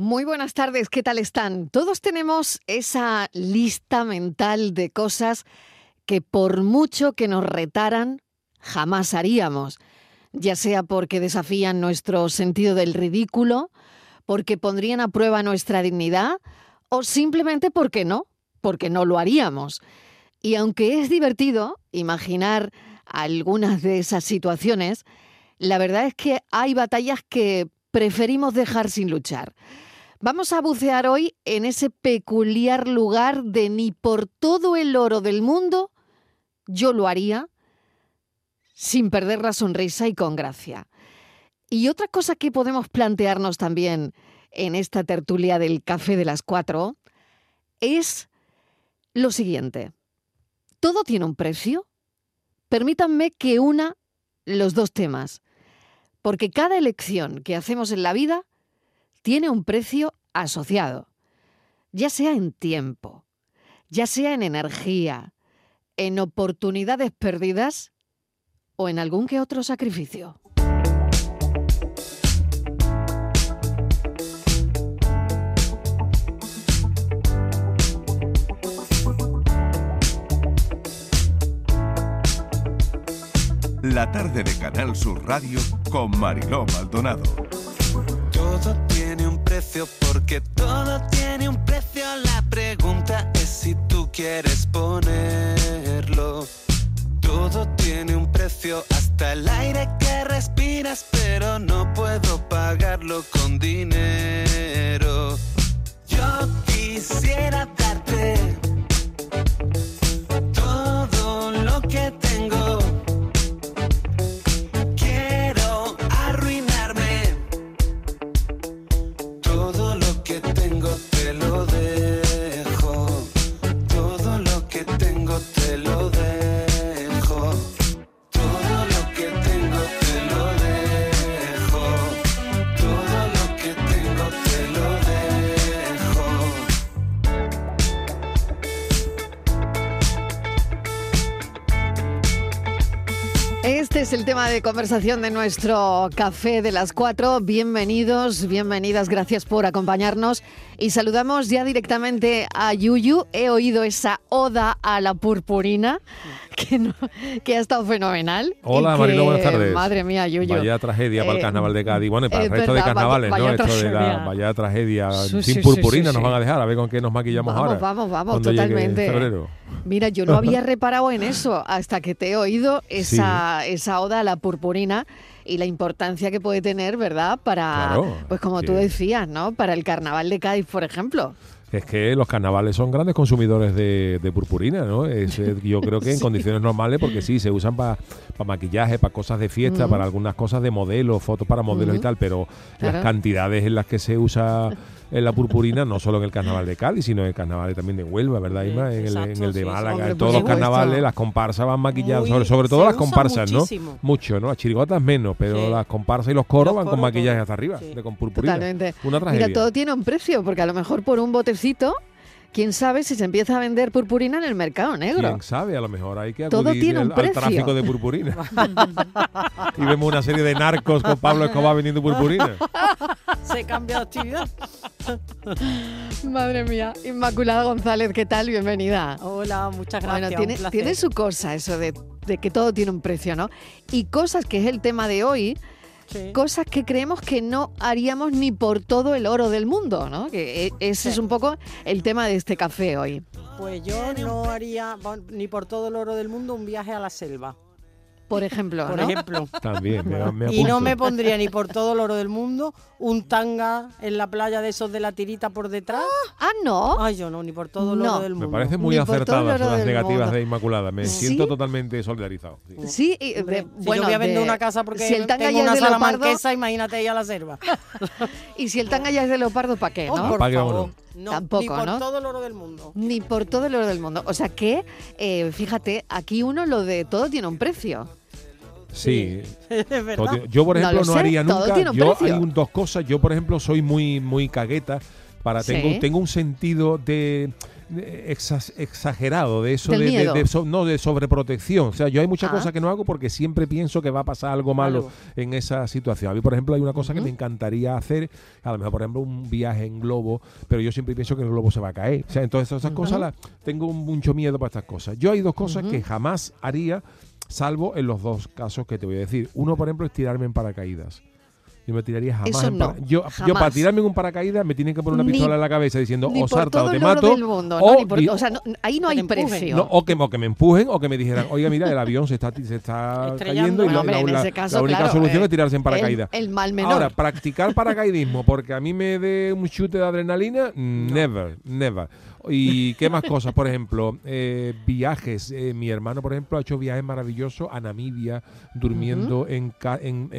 Muy buenas tardes, ¿qué tal están? Todos tenemos esa lista mental de cosas que por mucho que nos retaran, jamás haríamos, ya sea porque desafían nuestro sentido del ridículo, porque pondrían a prueba nuestra dignidad o simplemente porque no, porque no lo haríamos. Y aunque es divertido imaginar algunas de esas situaciones, la verdad es que hay batallas que preferimos dejar sin luchar. Vamos a bucear hoy en ese peculiar lugar de ni por todo el oro del mundo yo lo haría sin perder la sonrisa y con gracia. Y otra cosa que podemos plantearnos también en esta tertulia del café de las cuatro es lo siguiente. ¿Todo tiene un precio? Permítanme que una los dos temas, porque cada elección que hacemos en la vida tiene un precio asociado, ya sea en tiempo, ya sea en energía, en oportunidades perdidas o en algún que otro sacrificio. La tarde de Canal Sur Radio con Mariló Maldonado. Porque todo tiene un precio. La pregunta es si tú quieres ponerlo. Todo tiene un precio, hasta el aire que respiras, pero no puedo pagarlo con dinero. Yo quisiera darte es el tema de conversación de nuestro café de las cuatro. Bienvenidos, bienvenidas, gracias por acompañarnos. Y saludamos ya directamente a Yuyu. He oído esa oda a la purpurina, que, no- que ha estado fenomenal. Hola, Marilo, buenas tardes. Madre mía, Yuyu. Vaya tragedia para el Eh, carnaval de Cádiz. Bueno, y para el es resto de verdad, vaya- carnavales, vaya ¿no? Esto de la vaya tragedia. Sí, Sin sí, purpurina sí, nos van a dejar, a ver con qué nos maquillamos Vamos, ahora. vamos, vamos, totalmente. Mira, yo no había reparado en eso hasta que te he oído esa, esa oda a la purpurina y la importancia que puede tener, ¿verdad? Para, Claro, pues como sí. tú decías, ¿no? Para el carnaval de Cádiz, por ejemplo. Es que los carnavales son grandes consumidores de, de purpurina, ¿no? Es, yo creo que en condiciones normales, porque sí, se usan para maquillaje, para cosas de fiesta, para algunas cosas de modelos, fotos para modelos y tal, pero Claro. las cantidades en las que se usa en la purpurina, no solo en el carnaval de Cádiz, sino en el carnaval también de Huelva, ¿verdad, Sí, Isma? En el, exacto, en el de sí. Málaga, Hombre, en todos los carnavales, las comparsas van maquilladas, sobre, sobre todo las comparsas, muchísimo. ¿no? Mucho, ¿no? Las chirigotas menos, pero Sí. las comparsas y los coros Los van con maquillaje todo. hasta arriba, de con purpurina. Totalmente. Una tragedia. Mira, todo tiene un precio, porque a lo mejor por un botecito, quién sabe si se empieza a vender purpurina en el mercado negro. ¿Quién sabe? A lo mejor hay que acudir Todo tiene un al, al precio. tráfico de purpurina. y vemos una serie de narcos con Pablo Escobar vendiendo purpurina. Se cambia de actividad. Madre mía. Inmaculada González, ¿qué tal? Bienvenida. Hola, muchas gracias. Bueno, tiene, un placer. tiene su cosa eso de, de que todo tiene un precio, ¿no? Y cosas que es el tema de hoy, Sí. cosas que creemos que no haríamos ni por todo el oro del mundo, ¿no? Que e- ese Sí. es un poco el tema de este café hoy. Pues yo no haría ni por todo el oro del mundo un viaje a la selva, Por ejemplo, por ¿no? ejemplo. También, me, me Y no me pondría ni por todo el oro del mundo un tanga en la playa de esos de la tirita por detrás. Ah, no. Ay, yo no, ni por todo el No. oro del Me mundo. parece muy acertadas las negativas mundo. de Inmaculada. Me ¿Sí? siento totalmente solidarizado. sí. Sí, y de- Hombre, si bueno, yo voy a vender de- una casa porque si el tanga tengo ya una es de leopardo, imagínate ir a la selva. y si el tanga ya es de leopardo, ¿para qué, Oh, no? por favor. No, Tampoco, ni por ¿no? todo el oro del mundo. Ni por todo el oro del mundo. O sea que, eh, fíjate, aquí uno lo de todo tiene un precio. Sí. Es verdad. Todo- Yo, por ejemplo, lo no, sé, haría todo nunca. Yo precio. hay un- dos cosas. Yo, por ejemplo, soy muy, muy cagueta. Para, Sí. tengo, tengo un sentido de, exagerado de eso de, de- miedo. de so- no de sobreprotección. O sea, yo hay muchas Ah. cosas que no hago porque siempre pienso que va a pasar algo malo Algo. en esa situación. A mí, por ejemplo, hay una cosa que me encantaría hacer, a lo mejor, por ejemplo, un viaje en globo, pero yo siempre pienso que el globo se va a caer. O sea, entonces esas cosas las tengo un- mucho miedo para estas cosas. Yo hay dos cosas que jamás haría, salvo en los dos casos que te voy a decir. Uno, por ejemplo, es tirarme en paracaídas. Yo me tiraría jamás Eso en no, yo, yo para tirarme en un paracaídas me tienen que poner una Ni- pistola en la cabeza diciendo o salta o te mato. o por- sea, no- ahí no hay precio. no, o, que, o que me empujen o que me dijeran, oiga, mira, el avión se está, se está Estrellando. cayendo y la, hombre, la- en la- ese caso, la única claro, solución eh, es tirarse en el- paracaídas. el mal menor. Ahora, practicar paracaidismo porque a mí me dé un chute de adrenalina, never, never. ¿Y qué más cosas? Por ejemplo, eh, viajes. Eh, mi hermano, por ejemplo, ha hecho viajes maravillosos a Namibia, durmiendo en, ca- en,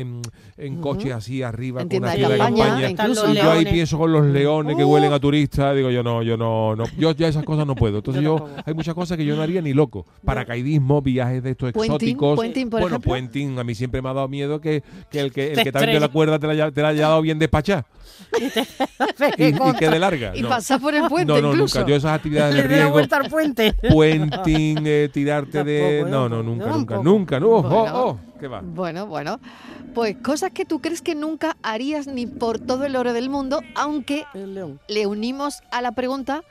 en, coches así arriba, En con una tienda de campaña, campaña. incluso. Los Y yo ahí pienso con los leones que Uh. huelen a turistas, digo yo no, yo no, no, yo ya esas cosas no puedo. Entonces Yo hay muchas cosas que yo no haría ni loco. Paracaidismo, viajes de estos exóticos. por bueno, ejemplo. puenting, a mí siempre me ha dado miedo que, que el que, el Te que también de la cuerda te la, haya- te la haya dado bien despachada y, y quede larga. Y no. pasar por el puente no, no, incluso. nunca. Yo esas actividades de riesgo, vuelta al puente. puenting, eh, tirarte de... No, no, nunca, nunca, nunca. No, oh, Bueno. oh, ¿qué va? Bueno, bueno. Pues cosas que tú crees que nunca harías ni por todo el oro del mundo, aunque le unimos a la pregunta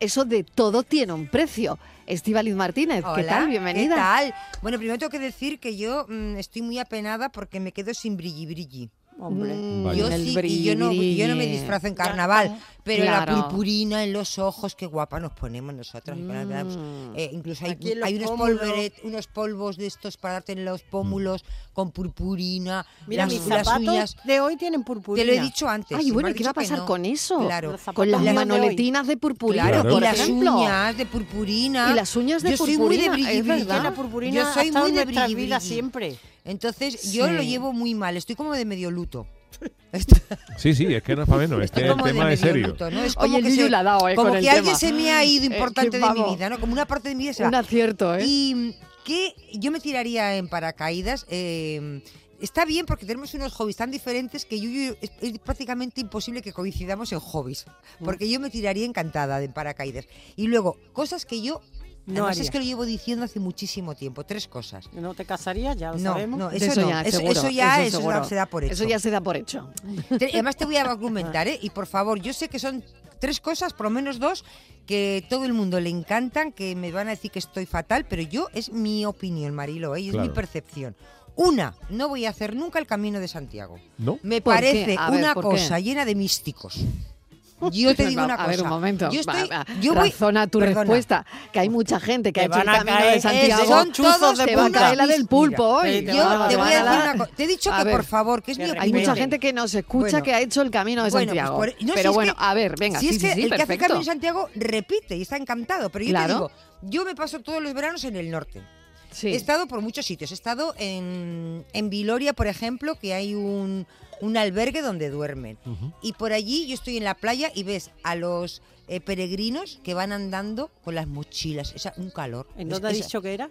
eso de todo tiene un precio. Estivaliz Martínez, ¿qué Hola, tal? Bienvenida. ¿Qué tal? Bueno, primero tengo que decir que yo mm, estoy muy apenada porque me quedo sin brilli brilli. Hombre. Mm. Yo sí, y yo no, yo no me disfrazo en carnaval, pero Claro. la purpurina en los ojos, qué guapa nos ponemos nosotras. Mm. Eh, incluso hay, unos, polveret- unos polvos de estos para darte en los pómulos con purpurina. Mira, las, mis las zapatos uñas. de hoy tienen purpurina. Te lo he dicho antes. Ay, bueno, has ¿y qué va a pasar no. con eso? Claro. Con las míos de manoletinas de purpurina, Claro, Claro. y las ejemplo. uñas de purpurina. Y las uñas de Yo soy muy de purpurina, brilli es brilli. verdad. La purpurina Yo soy muy de brilli siempre. Entonces yo lo llevo muy mal, estoy como de medio luto. Sí, sí, es que no es para menos, es el como de tema es serio. luto, ¿no? Es Oye, como el que, se- la ha dado, eh, como con que el alguien tema. se me ha ido Eh, importante de mi vida, ¿no? Como una parte de mi vida se va. Un acierto, ¿eh? Y mm, que yo me tiraría en paracaídas. eh, está bien porque tenemos unos hobbies tan diferentes que yo, yo- es, es prácticamente imposible que coincidamos en hobbies. Porque yo me tiraría encantada de en paracaídas. Y luego, cosas que yo. No además es que lo llevo diciendo hace muchísimo tiempo. Tres cosas. ¿No te casarías? Ya lo No, sabemos. no, eso, no. Eso, seguro, eso ya eso eso seguro. se da por hecho. Eso ya se da por hecho. Además te voy a argumentar, ¿eh? Y por favor, yo sé que son tres cosas, por lo menos dos, que todo el mundo le encantan, que me van a decir que estoy fatal, pero yo es mi opinión, Marilo, ¿eh? es mi percepción. Una, no voy a hacer nunca el Camino de Santiago. ¿No? Me parece ver, una cosa llena de místicos. Yo te digo una a cosa. ver, un momento. Yo estoy, Va, va, yo voy- razona tu perdona. respuesta. Que hay mucha gente que Te ha hecho el van a camino caer, de eh, Santiago. son todos de te va a punta. caer la del pulpo Mira, hoy. Te Yo van a- te voy a van a decir una cosa. Te he dicho A que ver. por favor, que es mi Hay Hay opinión. mucha gente que nos escucha Bueno. que ha hecho el camino de Bueno, pues Santiago. por- no, pero es bueno, que- a ver, venga, si sí, es que sí, el que hace. Camino de Santiago repite y está encantado, pero yo Claro. te digo, yo me paso todos los veranos en el norte. Sí. He estado por muchos sitios. He estado en, en Viloria, por ejemplo, que hay un, un albergue donde duermen. Y por allí yo estoy en la playa y ves a los eh, peregrinos que van andando con las mochilas. Es un calor. ¿En Es- dónde has dicho que era?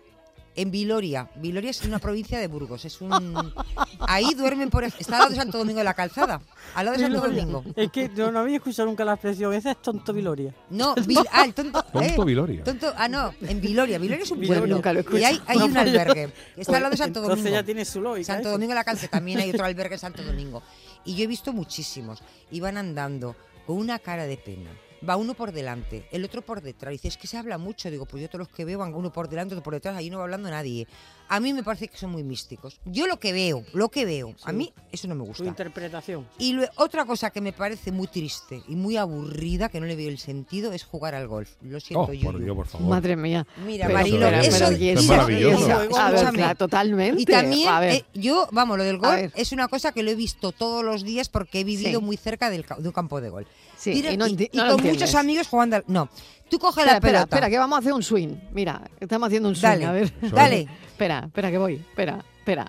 En Viloria. Viloria es una provincia de Burgos. Es un... Ahí duermen por... Está al lado de Santo Domingo de la Calzada. Al lado de Santo Viloria. Domingo. Es que yo no había escuchado nunca la expresión. Ese es tonto Viloria. No, Vil- ah, el tonto. Tonto eh, Viloria. Tonto, ah, no, en Viloria. Viloria es un Viloria pueblo. nunca lo he y hay, hay No, un pues albergue. Está al lado de Santo Entonces Domingo. ya tiene su lógica. Santo eso. Domingo de la Calce también hay otro albergue en Santo Domingo. Y yo he visto muchísimos. Iban andando con una cara de pena. Va uno por delante, el otro por detrás. Dice, es que se habla mucho. Digo, pues yo todos los que veo van uno por delante, otro por detrás. Ahí no va hablando nadie. A mí me parece que son muy místicos. Yo lo que veo, lo que veo, a mí eso no me Su gusta. interpretación. Y otra cosa que me parece muy triste y muy aburrida, que no le veo el sentido, es jugar al golf. Lo siento, Oh, por. Dios, por favor. Madre mía. Mira, Pero, Marilo, pero, eso, es maravilloso. a ver, claro, totalmente. Y también, a ver, eh, yo, vamos, lo del golf es una cosa que lo he visto todos los días porque he vivido Sí. muy cerca del, ca- de un campo de golf. sí, Mira, y no, y, con entiendes. muchos amigos jugando al... No, tú coges Espera, la espera, pelota. espera, que vamos a hacer un swing. Mira, estamos haciendo un swing. Dale, a ver. dale. espera, espera, que voy. Espera, espera.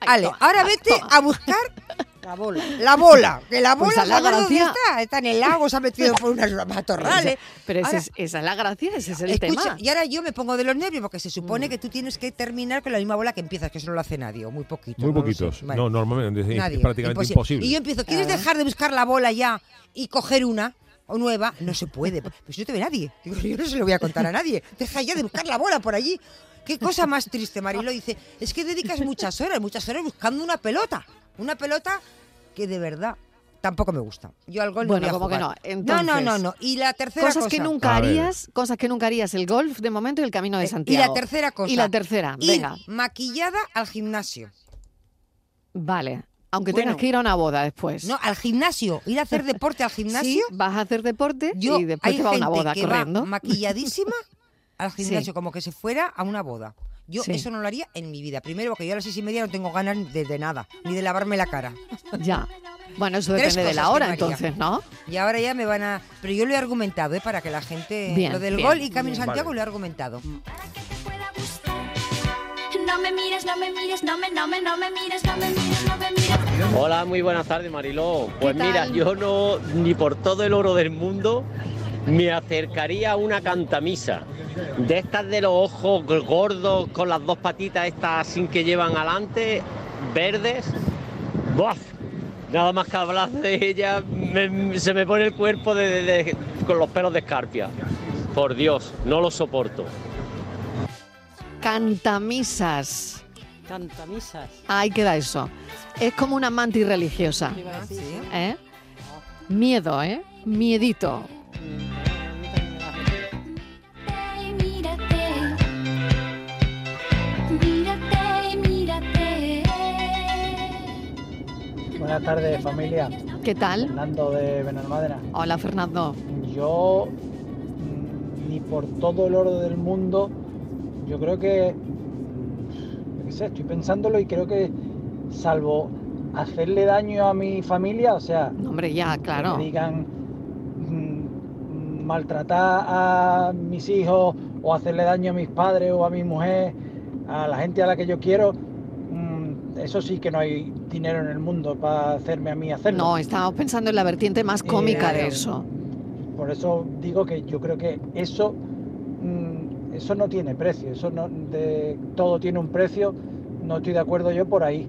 Ale, toma, ahora vete toma. a buscar La bola. la bola. Que la Pues bola, a la ¿sabes dónde gracia- está? Está en el lago, se ha metido por unos matorrales. Pero ese Ahora- es- esa es la gracia, ese es el Escucha, tema. y ahora yo me pongo de los nervios porque se supone Mm. que tú tienes que terminar con la misma bola que empiezas, que eso no lo hace nadie, o muy poquito. Muy no poquitos. Vale. No, normalmente es Nadie, prácticamente imposible. Y yo empiezo, ¿quieres dejar de buscar la bola ya y coger una? O nueva, no se puede. Pues no te ve nadie. Digo, yo no se lo voy a contar a nadie. Deja ya de buscar la bola por allí. Qué cosa más triste, Marilo. Dice, es que dedicas muchas horas, muchas horas buscando una pelota. Una pelota que de verdad tampoco me gusta. Yo al golf Bueno, no voy a ¿cómo que no? No, no, no. Y la tercera Cosas cosa. que nunca harías, cosas que nunca harías, el golf de momento y el camino de Eh, Santiago. Y la tercera cosa. Y la tercera, ir venga. maquillada al gimnasio. Vale. Aunque Bueno. tengas que ir a una boda después. No, al gimnasio. Ir a hacer deporte al gimnasio. Sí, vas a hacer deporte Yo, y después te va a una boda que corriendo. va maquilladísima al gimnasio, Sí. como que se fuera a una boda. Yo Sí. eso no lo haría en mi vida. Primero, porque yo a las seis y media no tengo ganas de, de nada, ni de lavarme la cara. Ya. Bueno, eso Tres depende de la que hora entonces, ¿no? Y ahora ya me van a... Pero yo lo he argumentado, ¿eh? Para que la gente... Bien, lo del bien, gol y Camino bien. Santiago Vale. lo he argumentado. No me mires, no me mires, no me, no me, no me mires, no me mires, no me mires. Hola, muy buenas tardes, Mariló. Pues ¿Qué mira, yo no, ni por todo el oro del mundo, me acercaría a una cantamisa. De estas de los ojos gordos con las dos patitas estas sin que llevan adelante, verdes. ¡Buf! Nada más que hablar de ella, me- se me pone el cuerpo de- de- de- con los pelos de escarpia. Por Dios, no lo soporto. Cantamisas. Cantamisas. Ahí queda eso. Es como una mantis religiosa. ¿Qué iba a decir? Sí. ¿eh? Miedo, ¿eh? Miedito. Ay, mírate. Mírate, mírate. Buenas tardes familia, ¿Qué tal? Fernando de Benalmádena. Hola, Fernando. Yo mm, ni por todo el oro del mundo, yo creo que, sé, estoy pensándolo y creo que salvo hacerle daño a mi familia, o sea, No, Hombre, ya, que claro. me digan mm, maltratar a mis hijos o hacerle daño a mis padres o a mi mujer, a la gente a la que yo quiero, mm, eso sí que no hay dinero en el mundo para hacerme a mí hacerlo. No, estábamos pensando en la vertiente más cómica de Eh, eso. Por eso digo que yo creo que eso, mm, eso no tiene precio, eso no, de, todo tiene un precio, no estoy de acuerdo yo por ahí.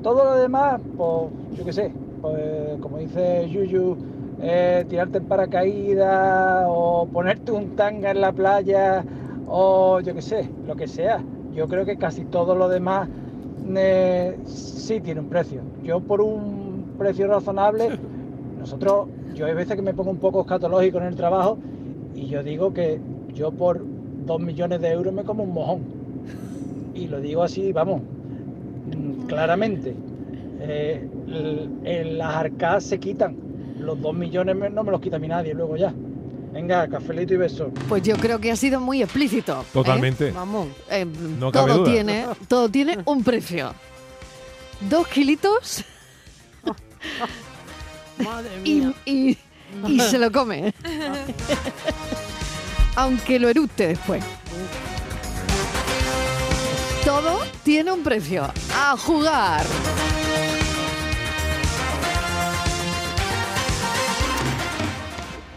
Todo lo demás, pues yo qué sé, pues, como dice Yuyu, eh, tirarte en paracaídas o ponerte un tanga en la playa o yo qué sé, lo que sea. Yo creo que casi todo lo demás eh, sí tiene un precio. Yo por un precio razonable, nosotros, yo hay veces que me pongo un poco escatológico en el trabajo y yo digo que yo por dos millones de euros me como un mojón. Y lo digo así, vamos, claramente. Eh, en las arcadas se quitan. Los dos millones no me los quita a mí nadie luego ya. Venga, cafelito y beso. Pues yo creo que ha sido muy explícito. ¿eh? Totalmente. Vamos. Eh, No cabe todo duda. tiene, todo tiene un precio. Dos kilitos Madre y- y se lo come. Aunque lo eructe después. Todo tiene un precio. A jugar.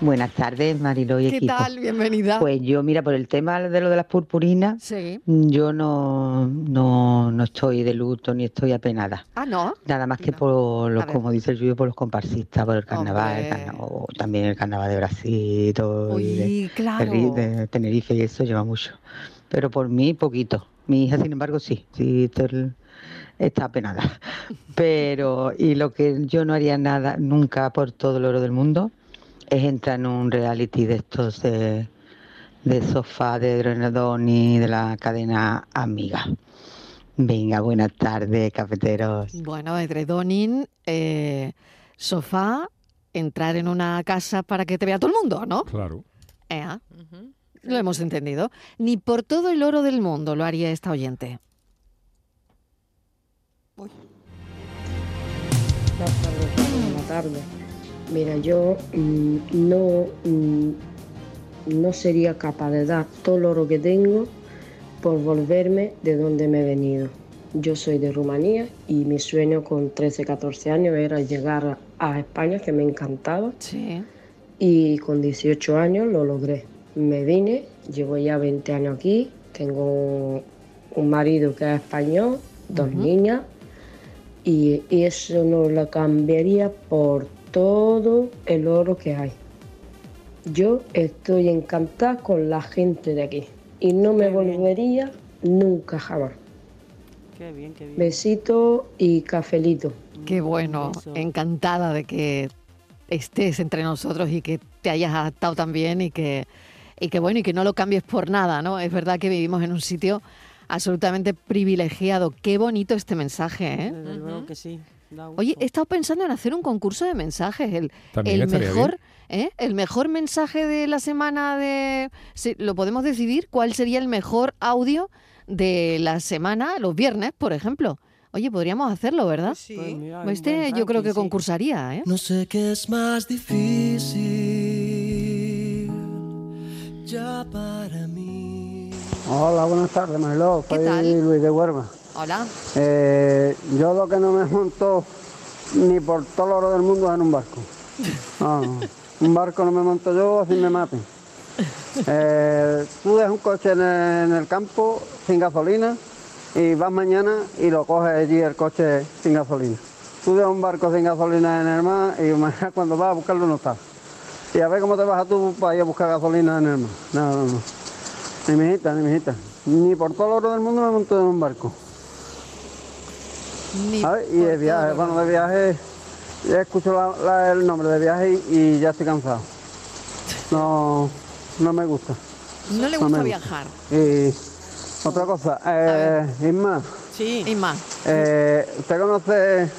Buenas tardes, Marilo y ¿Qué equipo. tal? Bienvenida. Pues yo, mira, por el tema de lo de las purpurinas, Sí. yo no, no, no estoy de luto ni estoy apenada. Ah, ¿no? Nada más que por los, como dice el Yuyo, por los comparsistas, por el carnaval, el o también el carnaval de Brasil, todo, y de, Uy, de claro. De Tenerife y eso lleva mucho. Pero por mí, poquito. Mi hija, sin embargo, sí, sí está, apenada. Pero, y lo que yo no haría nada nunca por todo el oro del mundo es entrar en un reality de estos de, de sofá, de Dronedoni, de la cadena Amiga. Venga, buenas tardes, cafeteros. Bueno, edredonin, eh, sofá, entrar en una casa para que te vea todo el mundo, ¿no? Claro. Ea, Lo hemos entendido. Ni por todo el oro del mundo lo haría esta oyente. Buenas tardes, Carlos, buenas tardes. Mira, yo mm, no, mm, no sería capaz de dar todo el oro que tengo por volverme de donde me he venido. Yo soy de Rumanía y mi sueño con 13, 14 años era llegar a España, que me encantaba. Sí. Y con 18 años lo logré. Me vine, llevo ya 20 años aquí, tengo un marido que es español, dos niñas, y, y eso no lo cambiaría por todo el oro que hay. yo estoy encantada con la gente de aquí y no me volvería nunca jamás. Qué bien, qué bien. Besito y cafelito. Qué bueno, encantada de que estés entre nosotros y que te hayas adaptado también y que, y que bueno, y que no lo cambies por nada, ¿no? Es verdad que vivimos en un sitio absolutamente privilegiado. Qué bonito este mensaje, ¿eh? Desde luego que sí. Oye, he estado pensando en hacer un concurso de mensajes. El, el mejor, ¿eh? el mejor mensaje de la semana de. Lo podemos decidir cuál sería el mejor audio de la semana, los viernes, por ejemplo. Oye, podríamos hacerlo, ¿verdad? Pues mira, un Este buen yo creo que sí. concursaría, ¿eh? No sé qué es más difícil ya para mí. Hola, buenas tardes, Mariló. ¿Qué Soy tal? Luis de Huerva. Hola. Eh, yo lo que no me monto ni por todo el oro del mundo es en un barco. No. un barco no me monto yo, así me maten. Eh, tú dejas un coche en el, en el campo sin gasolina y vas mañana y lo coges allí el coche sin gasolina. Tú dejas un barco sin gasolina en el mar y mañana cuando vas a buscarlo no está. Y a ver cómo te vas tú para ir a buscar gasolina en el mar. No, no, no. Ni mi hijita, ni mi hijita. Ni por todo el oro del mundo me monto en un barco. Ni. Y de viaje, bueno, de viaje, ya escucho la- la- el nombre de viaje y, y ya estoy cansado. No, no me gusta. No le gusta viajar. Y otra cosa, eh, Isma, Sí. Más. eh, ¿usted conoce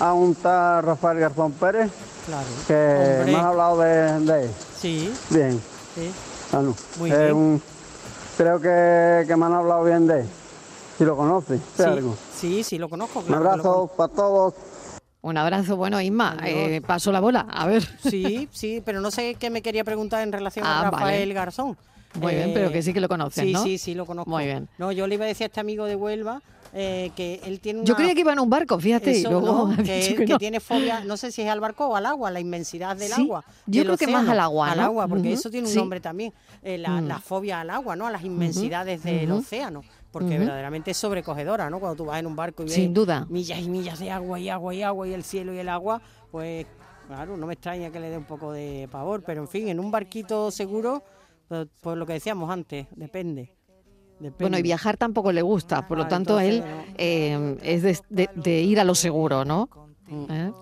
a un tal Rafael Garzón Pérez? Claro. Que Hombre. me ha hablado de, de él. Sí, Bien, sí. ah, no. Muy Es bien. un- creo que, que me han hablado bien de él. Si lo conoce, Sí, algo. sí, sí, lo conozco. Un claro abrazo para todos. Un abrazo. Bueno, Isma, eh, paso la bola. A ver. Sí, sí, pero no sé qué me quería preguntar en relación Ah, a Rafael vale. Garzón. Muy bien, pero que sí que lo conoces, sí, ¿no? Sí, sí, lo conozco. Muy bien. No, yo le iba a decir a este amigo de Huelva eh, que él tiene una... Yo creía que iba en un barco, fíjate, y luego que, dicho que que no. tiene fobia, no sé si es al barco o al agua, la inmensidad del Sí, agua. yo del creo que más al agua, Al ¿no? agua, porque eso tiene un sí. nombre también, eh, la, Mm. la fobia al agua, ¿no? A las inmensidades del océano. Porque verdaderamente es sobrecogedora, ¿no? Cuando tú vas en un barco y ves Sin duda. millas y millas de agua y agua y agua y el cielo y el agua, pues claro, no me extraña que le dé un poco de pavor, pero en fin, en un barquito seguro, pues, pues lo que decíamos antes, depende. Depende. Bueno, y viajar tampoco le gusta, por lo Ah, tanto él eh, es de, de- de ir a lo seguro, ¿no? Mm. ¿Eh?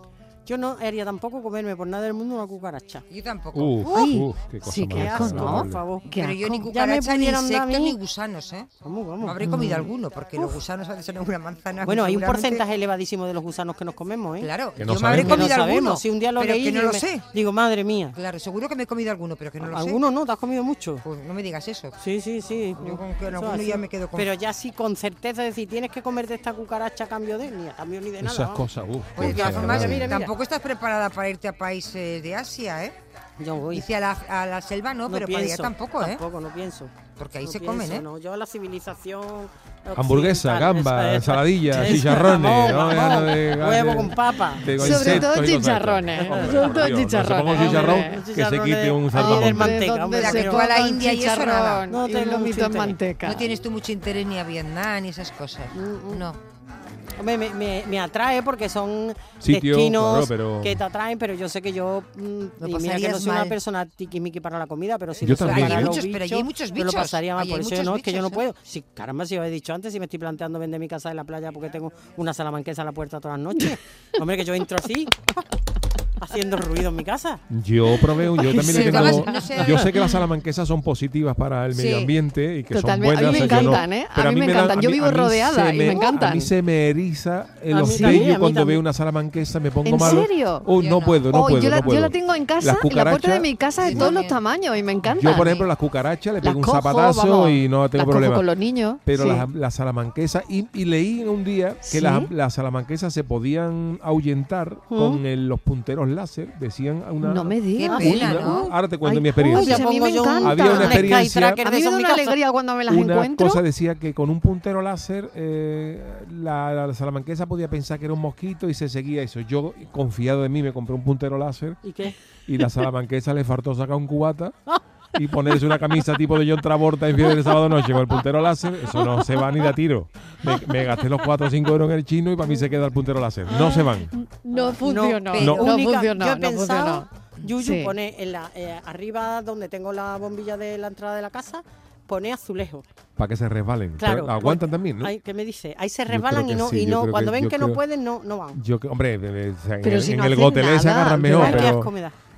Yo no haría tampoco comerme por nada del mundo una cucaracha. Yo tampoco. Uf, uf, qué cosa sí, qué asco, ¿no? Por favor. Qué Pero yo ni cucaracha, ni insectos, ni gusanos, ¿eh? ¿Cómo, cómo? Habré comido alguno, porque los gusanos a veces son una manzana. Bueno, hay un porcentaje elevadísimo de los gusanos que nos comemos, ¿eh? Claro, Que no yo me habré. Que no comido alguno. Si un día lo pero leí que no lo me- sé. digo, madre mía. Claro, seguro que me he comido alguno, pero que no lo sé. ¿Alguno no? ¿Te has comido mucho? Pues no me digas eso. Sí, sí, sí. Yo con que alguno ya me quedo con- Pero ya sí, con certeza, decir, tienes que comerte esta cucaracha a cambio de, ni a cambio ni de nada. Esas cosas, uf. Pues de qué todas formas, desagradable. mira, mira. Tampoco estás preparada para irte a países de Asia, ¿eh? Yo voy. Dice a la, a la selva no, No pero para allá pienso, tampoco, ¿eh? Tampoco, no pienso. Porque ahí No se pienso, comen, ¿eh? No, yo la civilización. Hamburguesa, gamba, ensaladilla, chicharrones, ¿no? de- huevo de- con papa. de- Sobre todo chicharrones, sobre todo chicharrones, ponga un chicharrón hombre. que se quite un saltamontes. manteca, ¿dónde hombre, La que tú a la India y eso nada. chicharrón No tengo mucho manteca? No tienes tú mucho interés ni a Vietnam ni esas cosas. Mm, No. Hombre, me, me, me atrae porque son Sitio, destinos claro, pero- que te atraen, pero yo sé que yo, mm, Lo y mira que no soy una mal. persona tiquismiqui para la comida, pero si Yo lo soy también, para ¿eh? los Muchos, pero allí hay bichos, muchos yo lo bichos. pasaría mal. Por hay eso yo muchos no, es que yo no bichos, ¿eh? puedo. Si, caramba, si os he dicho antes, si me estoy planteando vender mi casa de la playa porque tengo una salamanquesa en la puerta todas las noches. Hombre, que yo entro así, haciendo ruido en mi casa. Yo probé un, yo también Sí, le tengo, además, no sé- yo sé que las salamanquesas son positivas para el medio ambiente y que Totalmente. son A mí buenas. me no- encantan, ¿eh? A mí me encantan. Yo mí- vivo rodeada y me encantan. A mí se me eriza el mí cuando veo una salamanquesa, me pongo ¿En malo. serio? Oh, no no. puedo, no Oh, puedo, yo, la, no puedo. yo la tengo en casa, en la puerta de mi casa de Yo todos los tamaños y me encanta. Yo, por ejemplo, las cucarachas le pego un zapatazo y no tengo problema. con los niños. Pero las, salamanquesas, y, leí en un día que las, salamanquesas se podían ahuyentar ¿Mm? con los punteros láser, decían una... No me digas. Qué pena, una- ¿no? Ahora te cuento Ay, mi experiencia. uy, a mí me encanta. Había una un experiencia- A mí me da en una alegría cuando me las una encuentro. cosa decía que con un puntero láser eh, la, la salamanquesa podía pensar que era un mosquito y se seguía eso. Yo, confiado de mí, me compré un puntero láser ¿Y qué? y la salamanquesa le faltó sacar un cubata y ponerse una camisa tipo de John Travolta en Fiebre de Sábado Noche con el puntero láser. Eso no se va ni de a tiro. Me, me gasté los 4 o 5 euros en el chino y para mí se queda el puntero láser. No se van. No funcionó. pero No, única- funcionó. yo he no pensado funcionó. Yuyu Sí. pone en la, eh, arriba donde tengo la bombilla de la entrada de la casa, pone azulejo. Para que se resbalen. Claro. Pero aguantan pues, también, ¿no? ay, ¿Qué me dice? Ahí se resbalan y no, sí, y no cuando que- ven que no pueden, no, no van. Yo, hombre, de- o sea, en Pero el, si en no el gotelé se agarran mejor, pero...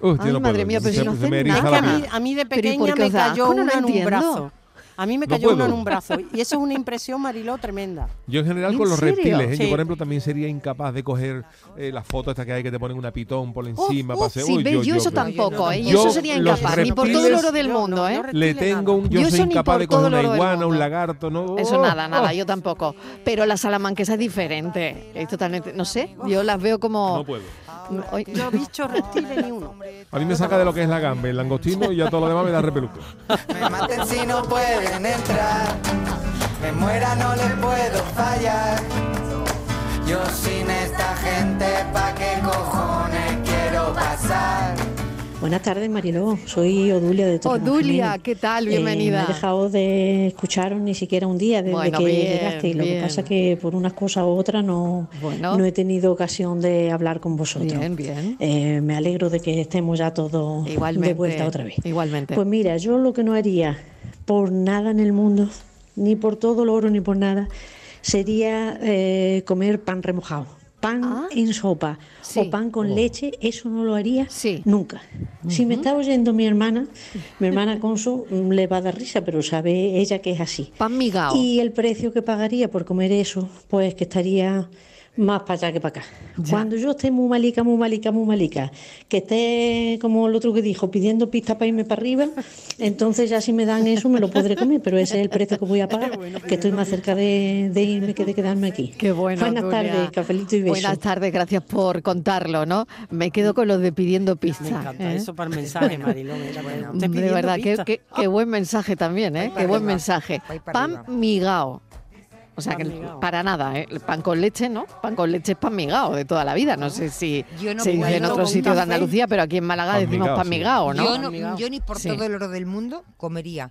Uf, Ay, no madre puedo, mía, pero si no se hacen nada. Es la que a mí, a mí de Pero ¿y por pequeña me cayó una en un brazo. A mí me No cayó una en un brazo. Y eso es una impresión, Mariló, tremenda. Yo en general ¿En con los serio? reptiles, ¿eh? Sí. yo por ejemplo también sería incapaz de coger eh, las fotos estas que hay que te ponen una pitón por encima. para hacer- Sí, Uy, ves, yo, eso yo- tampoco, ¿eh? Yo, Yo eso sería incapaz, ni por todo el oro del mundo, ¿eh? no Le tengo un... Yo, Yo soy incapaz de todo coger una iguana, un lagarto, ¿no? Eso nada, nada, oh. yo tampoco. Pero la salamanquesa es diferente. Es totalmente, no sé, yo las veo como... No puedo. Yo bichos reptiles ni uno. A mí me saca de lo que es la gamba, el langostino y ya todo lo demás me da repeluco. Me maten si no pueden entrar. Me muera, no les puedo fallar. Yo sin esta gente, ¿pa' qué cojones quiero pasar? Buenas tardes, Mariló. Soy Odulia de Torre Odulia, ¿qué tal? Bienvenida. no he dejado de escucharos ni siquiera un día desde Bueno, que bien, llegaste. Y lo bien. que pasa que por unas cosas u otras no, Bueno. no he tenido ocasión de hablar con vosotros. Bien, bien. Eh, me alegro de que estemos ya todos Igualmente. de vuelta otra vez. Igualmente. Pues mira, yo lo que no haría por nada en el mundo, ni por todo el oro ni por nada, sería eh, comer pan remojado. Pan en sopa Ah. Sí. o pan con leche, eso no lo haría Sí. nunca. Si me está oyendo mi hermana, mi hermana Consu mm, le va a dar risa, pero sabe ella que es así. Pan migao. Y el precio que pagaría por comer eso, pues que estaría más para allá que para acá. Cuando yo esté muy malica, muy malica, muy malica, que esté como el otro que dijo, pidiendo pista para irme para arriba, entonces ya si me dan eso me lo podré comer, pero ese es el precio que voy a pagar, que estoy más cerca de, de irme que de quedarme aquí. Qué bueno. Buenas tardes, cafelito y beso. Buenas tardes, gracias por contarlo, ¿no? Me quedo con los de pidiendo pizza. Me encanta ¿eh? eso para el mensaje, Mariló. mira, bueno, usted de verdad, qué, qué- qué buen mensaje también, ¿eh? Qué buen arriba, mensaje. arriba. migao. O sea, que para nada, ¿eh? El pan con leche, ¿no? Pan con leche es pan migao de toda la vida. No sé si Yo no se dice en otros un sitios de. Andalucía, pero aquí en Málaga Pan decimos migao, pan sí. migao, ¿no? Yo, no- yo ni por Sí. todo el oro del mundo comería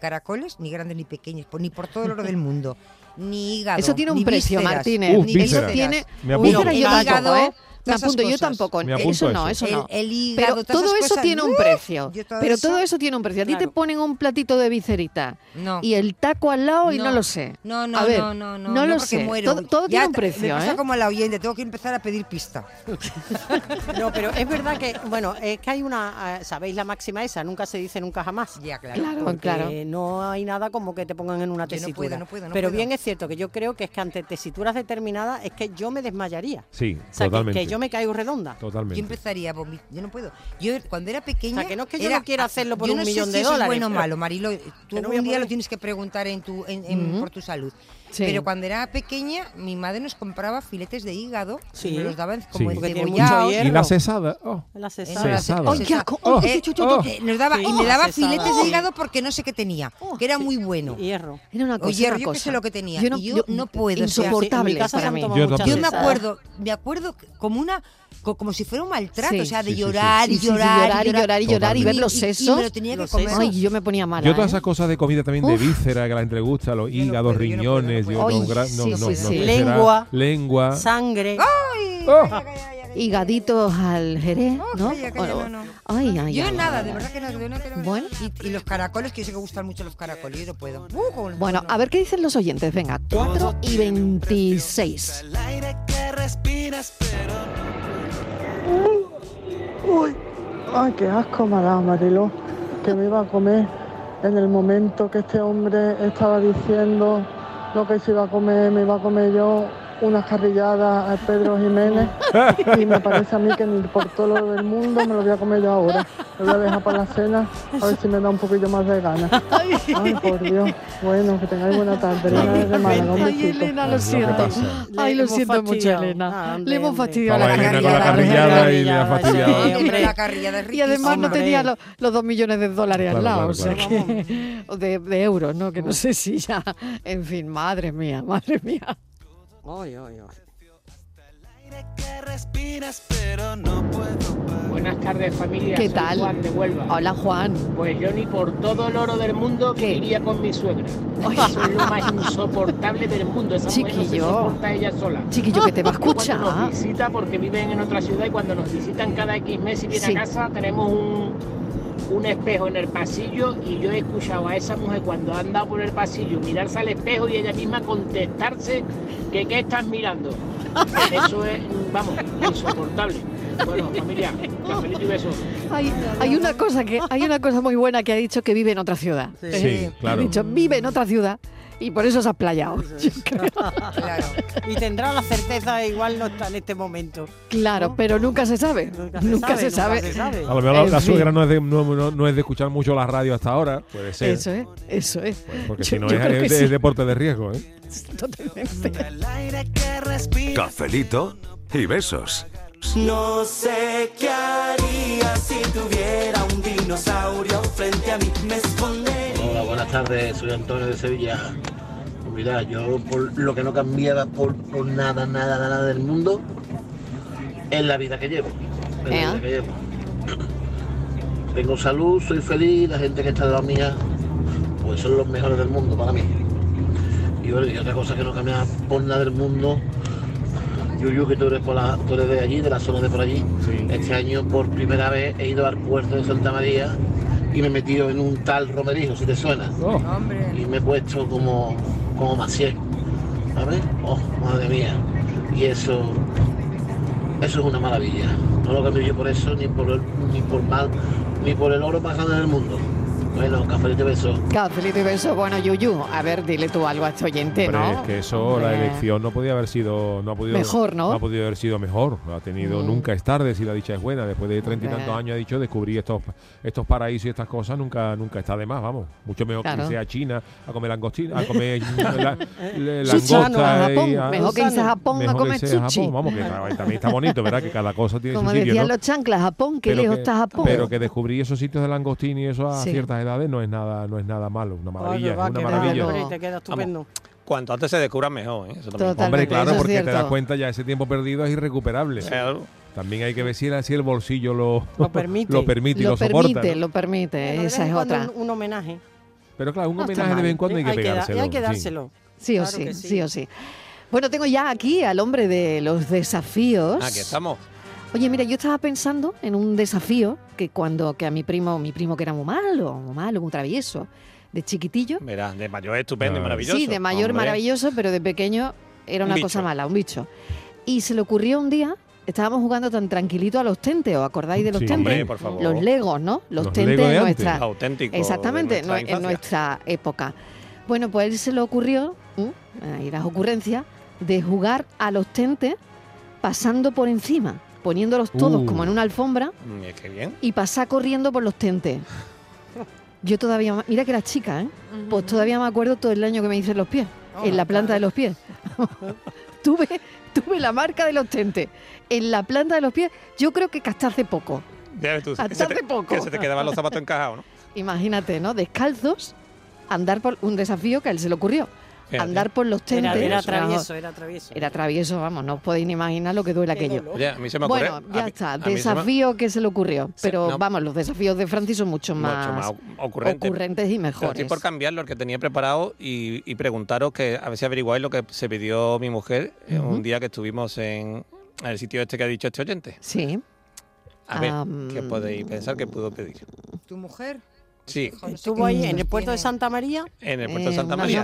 caracoles, ni grandes ni pequeños, pues ni por todo el oro del mundo. Ni hígado. Eso tiene un precio, vísceras, Martínez. Uf, ni Eso vísceras. tiene. Me tampoco, hígado, ¿eh? Me apunto, yo tampoco. Me apunto Eso no, eso. no. El, el hígado, Pero todo eso cosas, tiene un ¡uh! precio. Pero eso- todo eso tiene un precio. A ti te ponen un platito de vicerita No. y el taco al lado y no No. lo sé. No, no, A ver, no, no, no, no lo porque sé. muero. Todo, todo tiene un precio, Me pasa ¿eh? como la oyente, tengo que empezar a pedir pista. No, pero es verdad que, bueno, es que hay una, eh, ¿sabéis la máxima esa? Nunca se dice nunca jamás. Ya, claro. Claro, claro. no hay nada como que te pongan en una tesitura. puedo, no puedo, no pero puedo. bien es cierto que yo creo que es que ante tesituras determinadas es que yo me desmayaría. Sí, O sea, que, totalmente. Yo me caigo redonda. Yo Totalmente. empezaría a vomitar. Yo no puedo. Yo cuando era pequeña. O sea, que no es que yo era- no quiera hacerlo por yo un no sé millón si de eso es dólares, bueno o malo, Marilo. Tú un día lo tienes que preguntar en tu, en, por tu salud. Sí. Pero cuando era pequeña, mi madre nos compraba filetes de hígado. Sí. Y me los daban como Sí. Encebollados. Y hierro. la cesada. oh. La cesada. Oh, ¡Ay, Eh, chu, chu, chu, oh. nos daba, Sí. y me daba Oh, cesada, filetes de hígado porque no sé qué tenía, que era muy bueno. Hierro. Era una O cosa, hierro, una yo qué sé lo que tenía. Yo no, y yo no puedo, o sea, Insoportable en mi casa se para han mí. tomado Yo me acuerdo, me acuerdo como una como si fuera un maltrato, Sí. o sea, de Sí, llorar Sí, y llorar llorar y llorar y llorar y ver los y sesos. me lo tenía que comer. Ay, yo me ponía mala. Yo todas ¿eh? esas cosas de comida también de Uf. víscera que a la gente le gusta, los Yo no hígados, yo no puedo, no riñones, yo no, Ay, no, no, no. Lengua. Lengua. Sangre. Oh. Higaditos al jerez, Oh, ¿no? calla, calla, no, no. Ay, ay, Yo ay, nada, ay, de ay. verdad que no, de que no. Bueno. Y, y los caracoles, que yo sé que gustan mucho los caracoles, yo no puedo. Uh, Bueno, a ver qué dicen los oyentes. Venga, 4 y 26. El aire que respiras, pero Uy, ay, qué asco me ha Mariló, que me iba a comer en el momento que este hombre estaba diciendo lo que se iba a comer, me iba a comer yo unas carrilladas a Pedro Jiménez y me parece a mí que por todo lo del mundo me lo voy a comer yo ahora. Lo voy a dejar para la cena a ver si me da un poquillo más de ganas. Ay, por Dios. Bueno, que tengáis buena tarde. Ay. Elena, lo siento. Ay, Le lo hemos siento mucho, fastidiado. Elena. Ah, hombre, Le hemos fastidiado la carrillada. y le ha fastidiado. hombre. Hombre, la carrillada es Y además no tenía lo- los dos millones de dólares al lado, claro, o sea que- o de, de euros, ¿no? Que no sé si ya. En fin, madre mía, madre mía. No puedo parar. Buenas tardes familia, ¿Qué soy tal? Juan de Huelva. Hola, Juan. Pues yo ni por todo el oro del mundo iría con mi suegra. Eso es lo más insoportable del mundo. Esa mujer no se Chiquillo. soporta ella sola. Chiquillo, que te va a Cuando escuchar. nos visita, porque viven en otra ciudad y cuando nos visitan cada X meses y viene Sí. a casa, tenemos un, un espejo en el pasillo y yo he escuchado a esa mujer cuando ha andado por el pasillo mirarse al espejo y ella misma contestarse que qué estás mirando. Eso es, vamos, insoportable. Bueno, familia, cafelito y besos. Hay, hay una cosa que hay una cosa muy buena que ha dicho que vive en otra ciudad. Sí. Eh, Sí, claro. Ha dicho vive en otra ciudad y por eso se ha playado. Yo creo. Y tendrá la certeza de igual no está en este momento. Claro, pero nunca se sabe. Nunca se sabe. se sabe. A lo mejor la, En la fin. suegra no es, de, no, no- no es de escuchar mucho la radio hasta ahora, puede ser. Eso es, eso es. Porque Yo- si no es, es- es deporte de riesgo, ¿eh? Cafelito y besos. No sé qué haría si tuviera un dinosaurio frente a mí. Me escondería. Tardes, soy Antonio de Sevilla. Pues mira, yo por lo que no cambiaba por, por nada, nada, nada del mundo es la vida que llevo. Es la Ea. vida que llevo. Tengo salud, soy feliz, la gente que está de la mía, pues son los mejores del mundo para mí. Y, bueno, y otra cosa que no cambiaba por nada del mundo, Yuyu, que tú eres, por la- tú eres de allí, de la zona de por allí. Este año por primera vez he ido al puerto de Santa María y me he metido en un tal romerijo, si te suena. Y me he puesto como, como Maciel. ¿Sabes? Oh, madre mía. Y eso, eso es una maravilla. No lo cambio yo por eso, ni por el, ni por mal, ni por el oro más grande del mundo. Bueno, cafelito y beso. Cafelito y beso. Bueno, Yuyu, a ver, dile tú algo a este oyente, Hombre, ¿no? es que eso, la elección no podía haber sido. No ha podido, Mejor, ¿no? ha podido haber sido mejor. No ha tenido. Mm. Nunca es tarde si la dicha es buena. Después de treinta y tantos años ha dicho descubrir estos, estos paraísos y estas cosas. Nunca nunca está de más, vamos. Mucho mejor Claro. que irse a China a comer langostina, a comer la, la- a langosta. y Japón. a- Mejor que irse a Japón a mejor que comer a sushi. Japón, Vamos, que también está bonito, ¿verdad? Que cada cosa tiene Como su sitio, decían ¿no? los chanclas, Japón, qué Pero lejos que- está Japón. Pero que descubrir esos sitios de langostín y eso a Sí. ciertas edades no es nada, no es nada malo, una maravilla, es una maravilla. hombre, te queda estupendo. Cuanto antes se descubran mejor, ¿eh? Eso también. Totalmente, Hombre, claro, eso porque te das cuenta ya ese tiempo perdido es irrecuperable. Claro. También hay que ver si el, si el bolsillo lo, Lo permite. lo permite y lo lo, soporta. permite, ¿no? lo permite. Esa es otra. Un, un homenaje. Pero claro, un No homenaje de vez en cuando hay que Hay que pegárselo. hay que sí. dárselo. Sí o Claro sí, sí, sí. o sí. Bueno, tengo ya aquí al hombre de los desafíos. Aquí estamos. Oye, mira, yo estaba pensando en un desafío que cuando que a mi primo, mi primo que era muy malo, muy malo, muy travieso, de chiquitillo. Mira, de mayor es estupendo y maravilloso. Sí, de mayor Hombre. maravilloso, pero de pequeño era Un una cosa mala, un bicho. Y se le ocurrió un día, estábamos jugando tan tranquilo a los tentes, ¿os acordáis de los Sí, tentes? hombre, por favor. Los legos, ¿no? Los, Los tentes de nuestra Auténticos de Exactamente, nuestra no- en nuestra época. Bueno, pues a él se le ocurrió, ¿m? ahí las ocurrencias, de jugar a los tentes pasando por encima, poniéndolos todos Uh. como en una alfombra Mm, es que bien. y pasar corriendo por los tentes. Yo todavía, mira que era chica, ¿eh? Pues todavía me acuerdo todo el daño que me hice en los pies, en la planta de los pies. tuve, tuve la marca de los tentes en la planta de los pies, yo creo que hasta hace poco. Ya ves tú, Hasta hace poco. Que se te quedaban los zapatos encajados, ¿no? Imagínate, ¿no? Descalzos, andar por un desafío que a él se le ocurrió. Fíjate. Andar por los tentes. Era, era vamos, travieso, era travieso. Era travieso, vamos, no os podéis ni imaginar lo que duele aquello. Oye, a mí se me ocurre. Bueno, ya mí- está. me- Desafío que se le ocurrió. Pero no. vamos, los desafíos de Francis son mucho Mucho más, más ocurrentes. ocurrentes y Pero mejores. estoy por cambiarlo, el que tenía preparado, y, y preguntaros que a ver si averiguáis lo que se pidió mi mujer en Ujú. un día que estuvimos en, en el sitio este que ha dicho este oyente. Sí. A ver, Am, ¿qué podéis pensar que pudo pedir? ¿Tu mujer? Sí, Estuvo ahí en el puerto de Santa María. en el puerto de Eh, Santa María.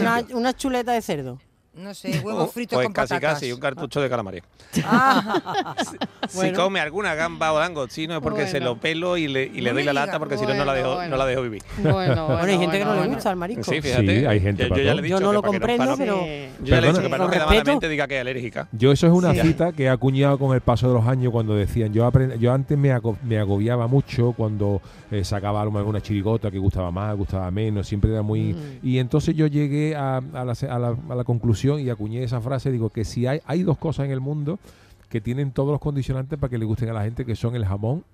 Una, una chuleta de cerdo. No sé, huevos fritos pues con casi patatas. casi un cartucho de calamares. Ah, Si Bueno. come alguna gamba o langostino es porque se lo pelo y le, y le doy la lata porque si no, no la dejo, bueno. no la dejo vivir. Bueno, bueno, Bueno, hay gente que no le gusta el marisco. Sí, fíjate. Sí, hay gente yo, ya le he dicho Yo no que lo comprendo, no- pero... Yo ya le he dicho que para no malamente diga que es alérgica. Yo eso es una Sí. cita que he acuñado con el paso de los años cuando decían, yo aprend- yo antes me agobiaba mucho cuando eh, sacaba alguna chirigota que gustaba más, gustaba menos, siempre era muy... Mm. Y entonces yo llegué a, a la, a la- a la conclusión y acuñé esa frase, digo que si hay, hay dos cosas en el mundo que tienen todos los condicionantes para que le gusten a la gente, que son el jamón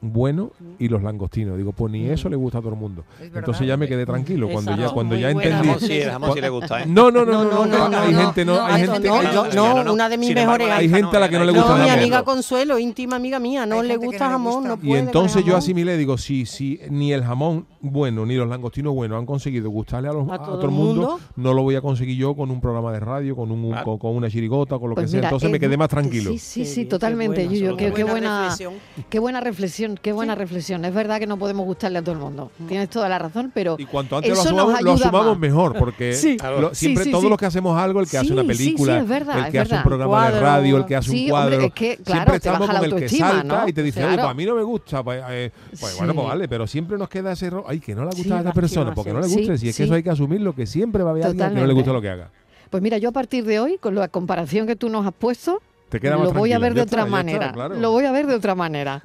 bueno y los langostinos. Digo, pues ni eso le gusta a todo el mundo. verdad. Entonces ya me quedé tranquilo. Cuando ya, cuando ya entendí. El jamón sí, el jamón sí le gusta, ¿eh? No, no, no, no, No, no, no, no, no, hay no, gente, no, no, hay gente no, que yo- no, una de mis mejores hay gente a la que no le gusta No, el mi jamón. amiga Consuelo, íntima amiga mía, no le gusta jamón, no puede Y entonces yo jamón. asimilé, digo, si, si ni el jamón bueno ni los langostinos buenos han conseguido gustarle a, los, a, todo todo el mundo, mundo. no lo voy a conseguir yo con un programa de radio, con un, con, con una chirigota, con lo Pues que sea. mira, Entonces me es quedé más tranquilo. Sí, sí, sí, totalmente, buena, Yuyo. qué Qué, buena buena, reflexión. qué buena reflexión, qué buena reflexión. Es verdad que no podemos gustarle a todo el mundo. Tienes toda la razón, pero Y cuanto antes lo eso nos asumamos, lo asumamos mejor, porque Sí. lo- siempre sí, todos sí. los que hacemos algo, el que hace una Sí, sí, sí, película, es verdad, el que hace un programa de radio, el que hace un cuadro, hombre, es que, claro, siempre estamos con el que salta y te dice, oye, pues a mí no me gusta, pues, eh, pues bueno, pues vale, pero siempre nos queda ese ro- ay, que no le gusta Sí, a esta va, ¿qué persona, porque no le guste, Sí, si es que eso hay que asumirlo, que siempre va a haber alguien que no le Totalmente. gusta lo que haga. Pues mira, yo a partir de hoy, con la comparación que tú nos has puesto, Te queda más lo voy a ver de otra está, ya está, manera. claro. Lo voy a ver de otra manera.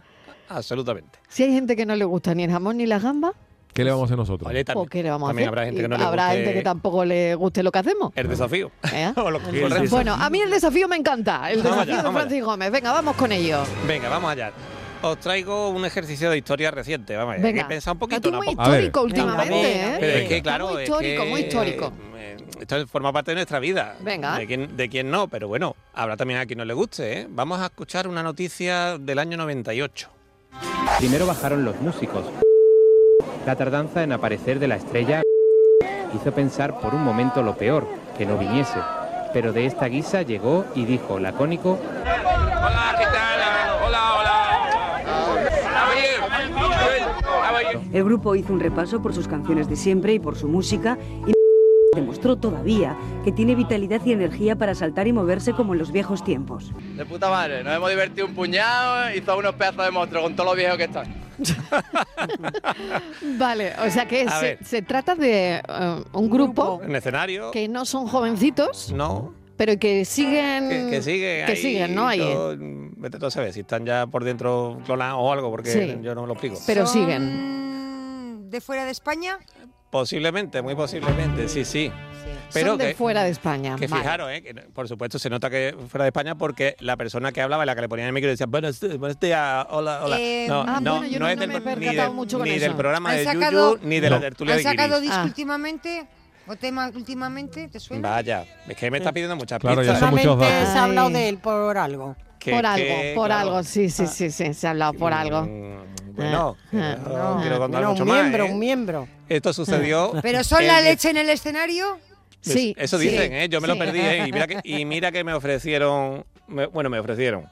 Absolutamente. Si hay gente que no le gusta ni el jamón ni la gamba, ¿Qué le vamos a hacer nosotros? Oye, pues ¿qué le vamos a también hacer? habrá gente que no le habrá guste gente que tampoco le guste lo que hacemos. el desafío. ¿Eh? O lo que corre. Bueno, a mí el desafío me encanta. El desafío allá, de Francis Gómez. Venga, vamos con ello. Venga, vamos allá. Os traigo un ejercicio de historia reciente. Vamos. Venga. Hay que pensar un Está poquito. tú muy histórico últimamente, ¿eh? Pero es que, Está claro, muy es histórico, que, muy histórico. eh, esto forma parte de nuestra vida. Venga. De quién, de quién no, pero bueno, habrá también a quien no le guste. ¿eh? Vamos a escuchar una noticia del año 98. Primero bajaron los músicos. La tardanza en aparecer de la estrella hizo pensar por un momento lo peor, que no viniese. Pero de esta guisa llegó y dijo lacónico, Hola, ¿qué tal? Hola, hola. El grupo hizo un repaso por sus canciones de siempre y por su música y demostró todavía que tiene vitalidad y energía para saltar y moverse como en los viejos tiempos. De puta madre, nos hemos divertido un puñado, hizo unos pedazos de monstruos con todos los viejos que están. Vale, o sea que se, trata de eh, un grupo En escenario, que no son jovencitos, no. pero que siguen. Que, que sigue que ahí siguen, ¿no? Ahí. todo- vete tú a saber si están ya por dentro clonados o algo, porque Sí. yo no me lo explico. Pero ¿Son siguen. ¿De fuera de España? Posiblemente, muy posiblemente, sí, sí. Pero son de que, fuera de España. que Vale. fijaros, ¿eh? que por supuesto se nota que fuera de España porque la persona que hablaba y la que le ponía en el micro decía, buenos, buenos días, hola, hola. Eh, no, ah, no, bueno, yo no no- es no del, me he ni, percatado del- mucho con ni eso. del programa ¿Han de sacado- Yuyu ni de la No. tertulia ¿Han de sacado Guiris. disco Ah. últimamente? ¿O tema últimamente? ¿Te suena? Vaya, es que me está pidiendo muchas Claro, ya pistas. son muchos datos. se ha hablado de él por algo. Que- por algo, que, por claro, algo, sí, sí, sí, sí, se ha hablado por algo. Bueno, Ah, no ah. quiero contar Mira, mucho un más. miembro, ¿eh? un miembro. Esto sucedió. ¿Pero son la leche en el escenario? Sí, Eso sí, dicen, ¿eh? Yo me lo perdí, ¿eh? Y mira que, y mira que me ofrecieron. me- bueno, me ofrecieron.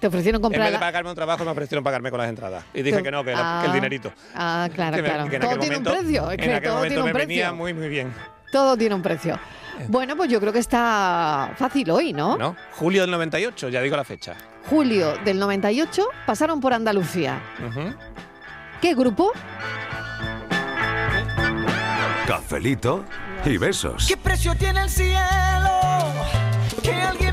Te ofrecieron En comprar. vez de pagarme un trabajo, me ofrecieron pagarme con las entradas. Y dije que no, que, el Ah. dinerito. Ah, claro, Que me- claro. que en Todo tiene un precio. Es en que aquel todo momento tiene un me venía muy, muy bien. Todo tiene un precio. Bueno, pues yo creo que está fácil hoy, ¿no? ¿No? Julio del 98, ya digo la fecha. Julio del 98 pasaron por Andalucía. ¿Qué grupo? Cafelito y besos. ¿Qué precio tiene el cielo? Que alguien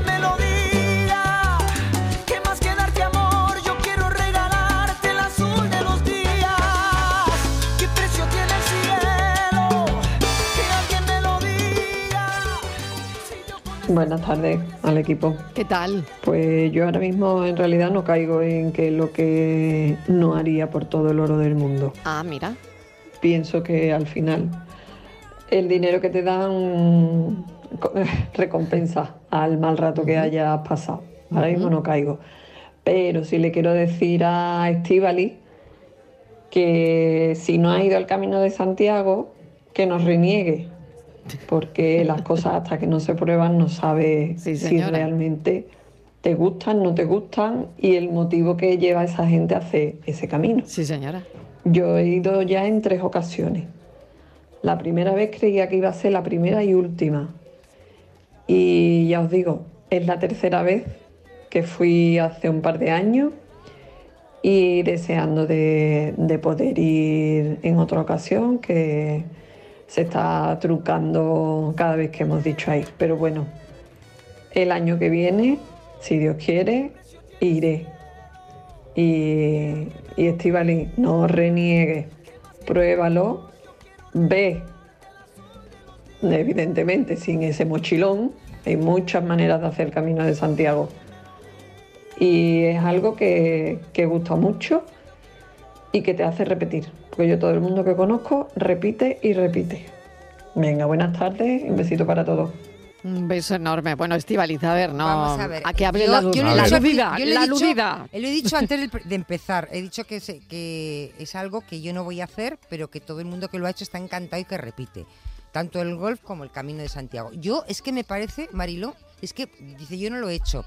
Buenas tardes al equipo. ¿Qué tal? Pues yo ahora mismo en realidad no caigo en que lo que no haría por todo el oro del mundo. Ah, mira. Pienso que al final el dinero que te dan co- recompensa al mal rato que hayas pasado. Ahora mismo no caigo. Pero sí le quiero decir a Estivali que si no ha ido al camino de Santiago, que nos reniegue. Porque las cosas hasta que no se prueban no sabe si realmente te gustan, no te gustan y el motivo que lleva a esa gente a hacer ese camino. Sí, señora. Yo he ido ya en tres ocasiones. La primera vez creía que iba a ser la primera y última. Y ya os digo, es la tercera vez que fui hace un par de años y deseando de, de poder ir en otra ocasión, que se está trucando cada vez que hemos dicho ir. Pero bueno, el año que viene, si Dios quiere, iré. Y, y Estivali, no reniegue, pruébalo, ve, evidentemente sin ese mochilón, hay muchas maneras de hacer camino de Santiago. Y es algo que, que gusta mucho y que te hace repetir. Porque yo todo el mundo que conozco repite y repite. Venga, buenas tardes un besito para todos. Un beso enorme. Bueno, Estivaliz, a ver, no. Vamos a ver. que hable Yo- la, yo luz- le he la dicho- aludida, yo le he la dicho- aludida. Lo he dicho antes de empezar. He dicho que, se- que es algo que yo no voy a hacer, pero que todo el mundo que lo ha hecho está encantado y que repite. Tanto el golf como el Camino de Santiago. Yo, es que me parece, Marilo, es que, dice, yo no lo he hecho.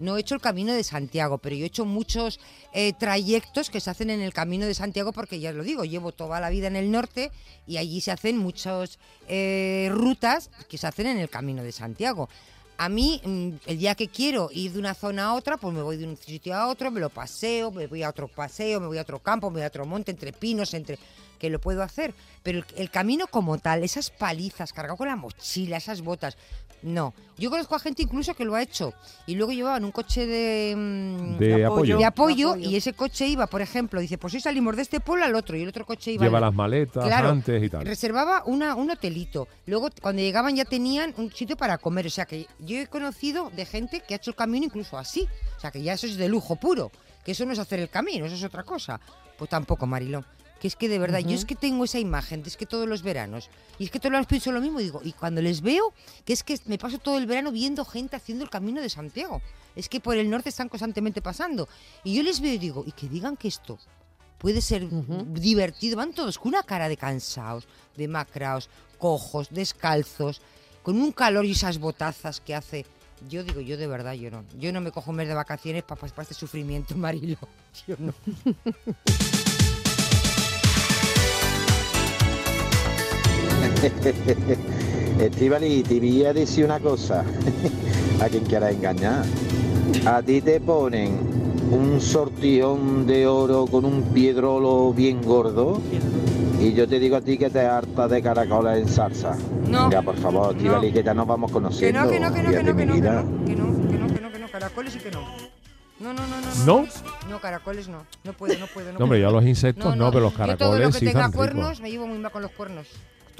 No he hecho el Camino de Santiago, pero yo he hecho muchos eh, trayectos que se hacen en el Camino de Santiago, porque ya os lo digo, llevo toda la vida en el norte y allí se hacen muchas eh, rutas que se hacen en el Camino de Santiago. A mí, mm, el día que quiero ir de una zona a otra, pues me voy de un sitio a otro, me lo paseo, me voy a otro paseo, me voy a otro campo, me voy a otro monte, entre pinos, entre que lo puedo hacer. Pero el, el camino como tal, esas palizas, cargado con la mochila, esas botas, no. Yo conozco a gente incluso que lo ha hecho y luego llevaban un coche de, mm, De apoyo. de apoyo y ese coche iba, por ejemplo, dice, pues hoy salimos de este pueblo al otro y el otro coche iba Lleva al- las maletas Claro, antes y tal. Reservaba una, un hotelito. Luego, cuando llegaban, ya tenían un sitio para comer. O sea, que yo he conocido de gente que ha hecho el camino incluso así. O sea, que ya eso es de lujo puro. Que eso no es hacer el camino, eso es otra cosa. Pues tampoco, Marilón. Que es que de verdad, yo es que tengo esa imagen, es que todos los veranos, y es que todos los pienso lo mismo, digo, y cuando les veo, que es que me paso todo el verano viendo gente haciendo el camino de Santiago. Es que por el norte están constantemente pasando. Y yo les veo y digo, y que digan que esto puede ser divertido. Van todos con una cara de cansados, de macraos, cojos, descalzos, con un calor y esas botazas que hace. Yo digo, yo de verdad, yo no. Yo no me cojo un mes de vacaciones para este sufrimiento, Marilo. Yo no. Estivali, te voy a decir una cosa a quien quiera engañar. A ti te ponen un sortijón de oro con un piedrolo bien gordo y yo te digo a ti que te harta de caracoles en salsa. No. Venga, por favor, Estivali, que ya nos vamos Que conociendo. no, que no, que no, que de no, que mi no, que vida. no, que no, que no, que no, que no, caracoles y que no. No, no, no, no. ¿No? No, caracoles no. No puedo, no puedo. No, hombre, ya los insectos no, pero los Yo todo lo caracoles que sí tenga ricos. cuernos, me llevo muy mal con los cuernos.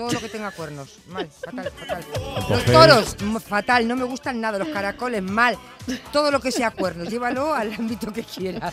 Todo lo que tenga cuernos, mal, fatal, fatal. Los toros, fatal, no me gustan nada. Los caracoles, mal. Todo lo que sea cuernos, llévalo al ámbito que quieras.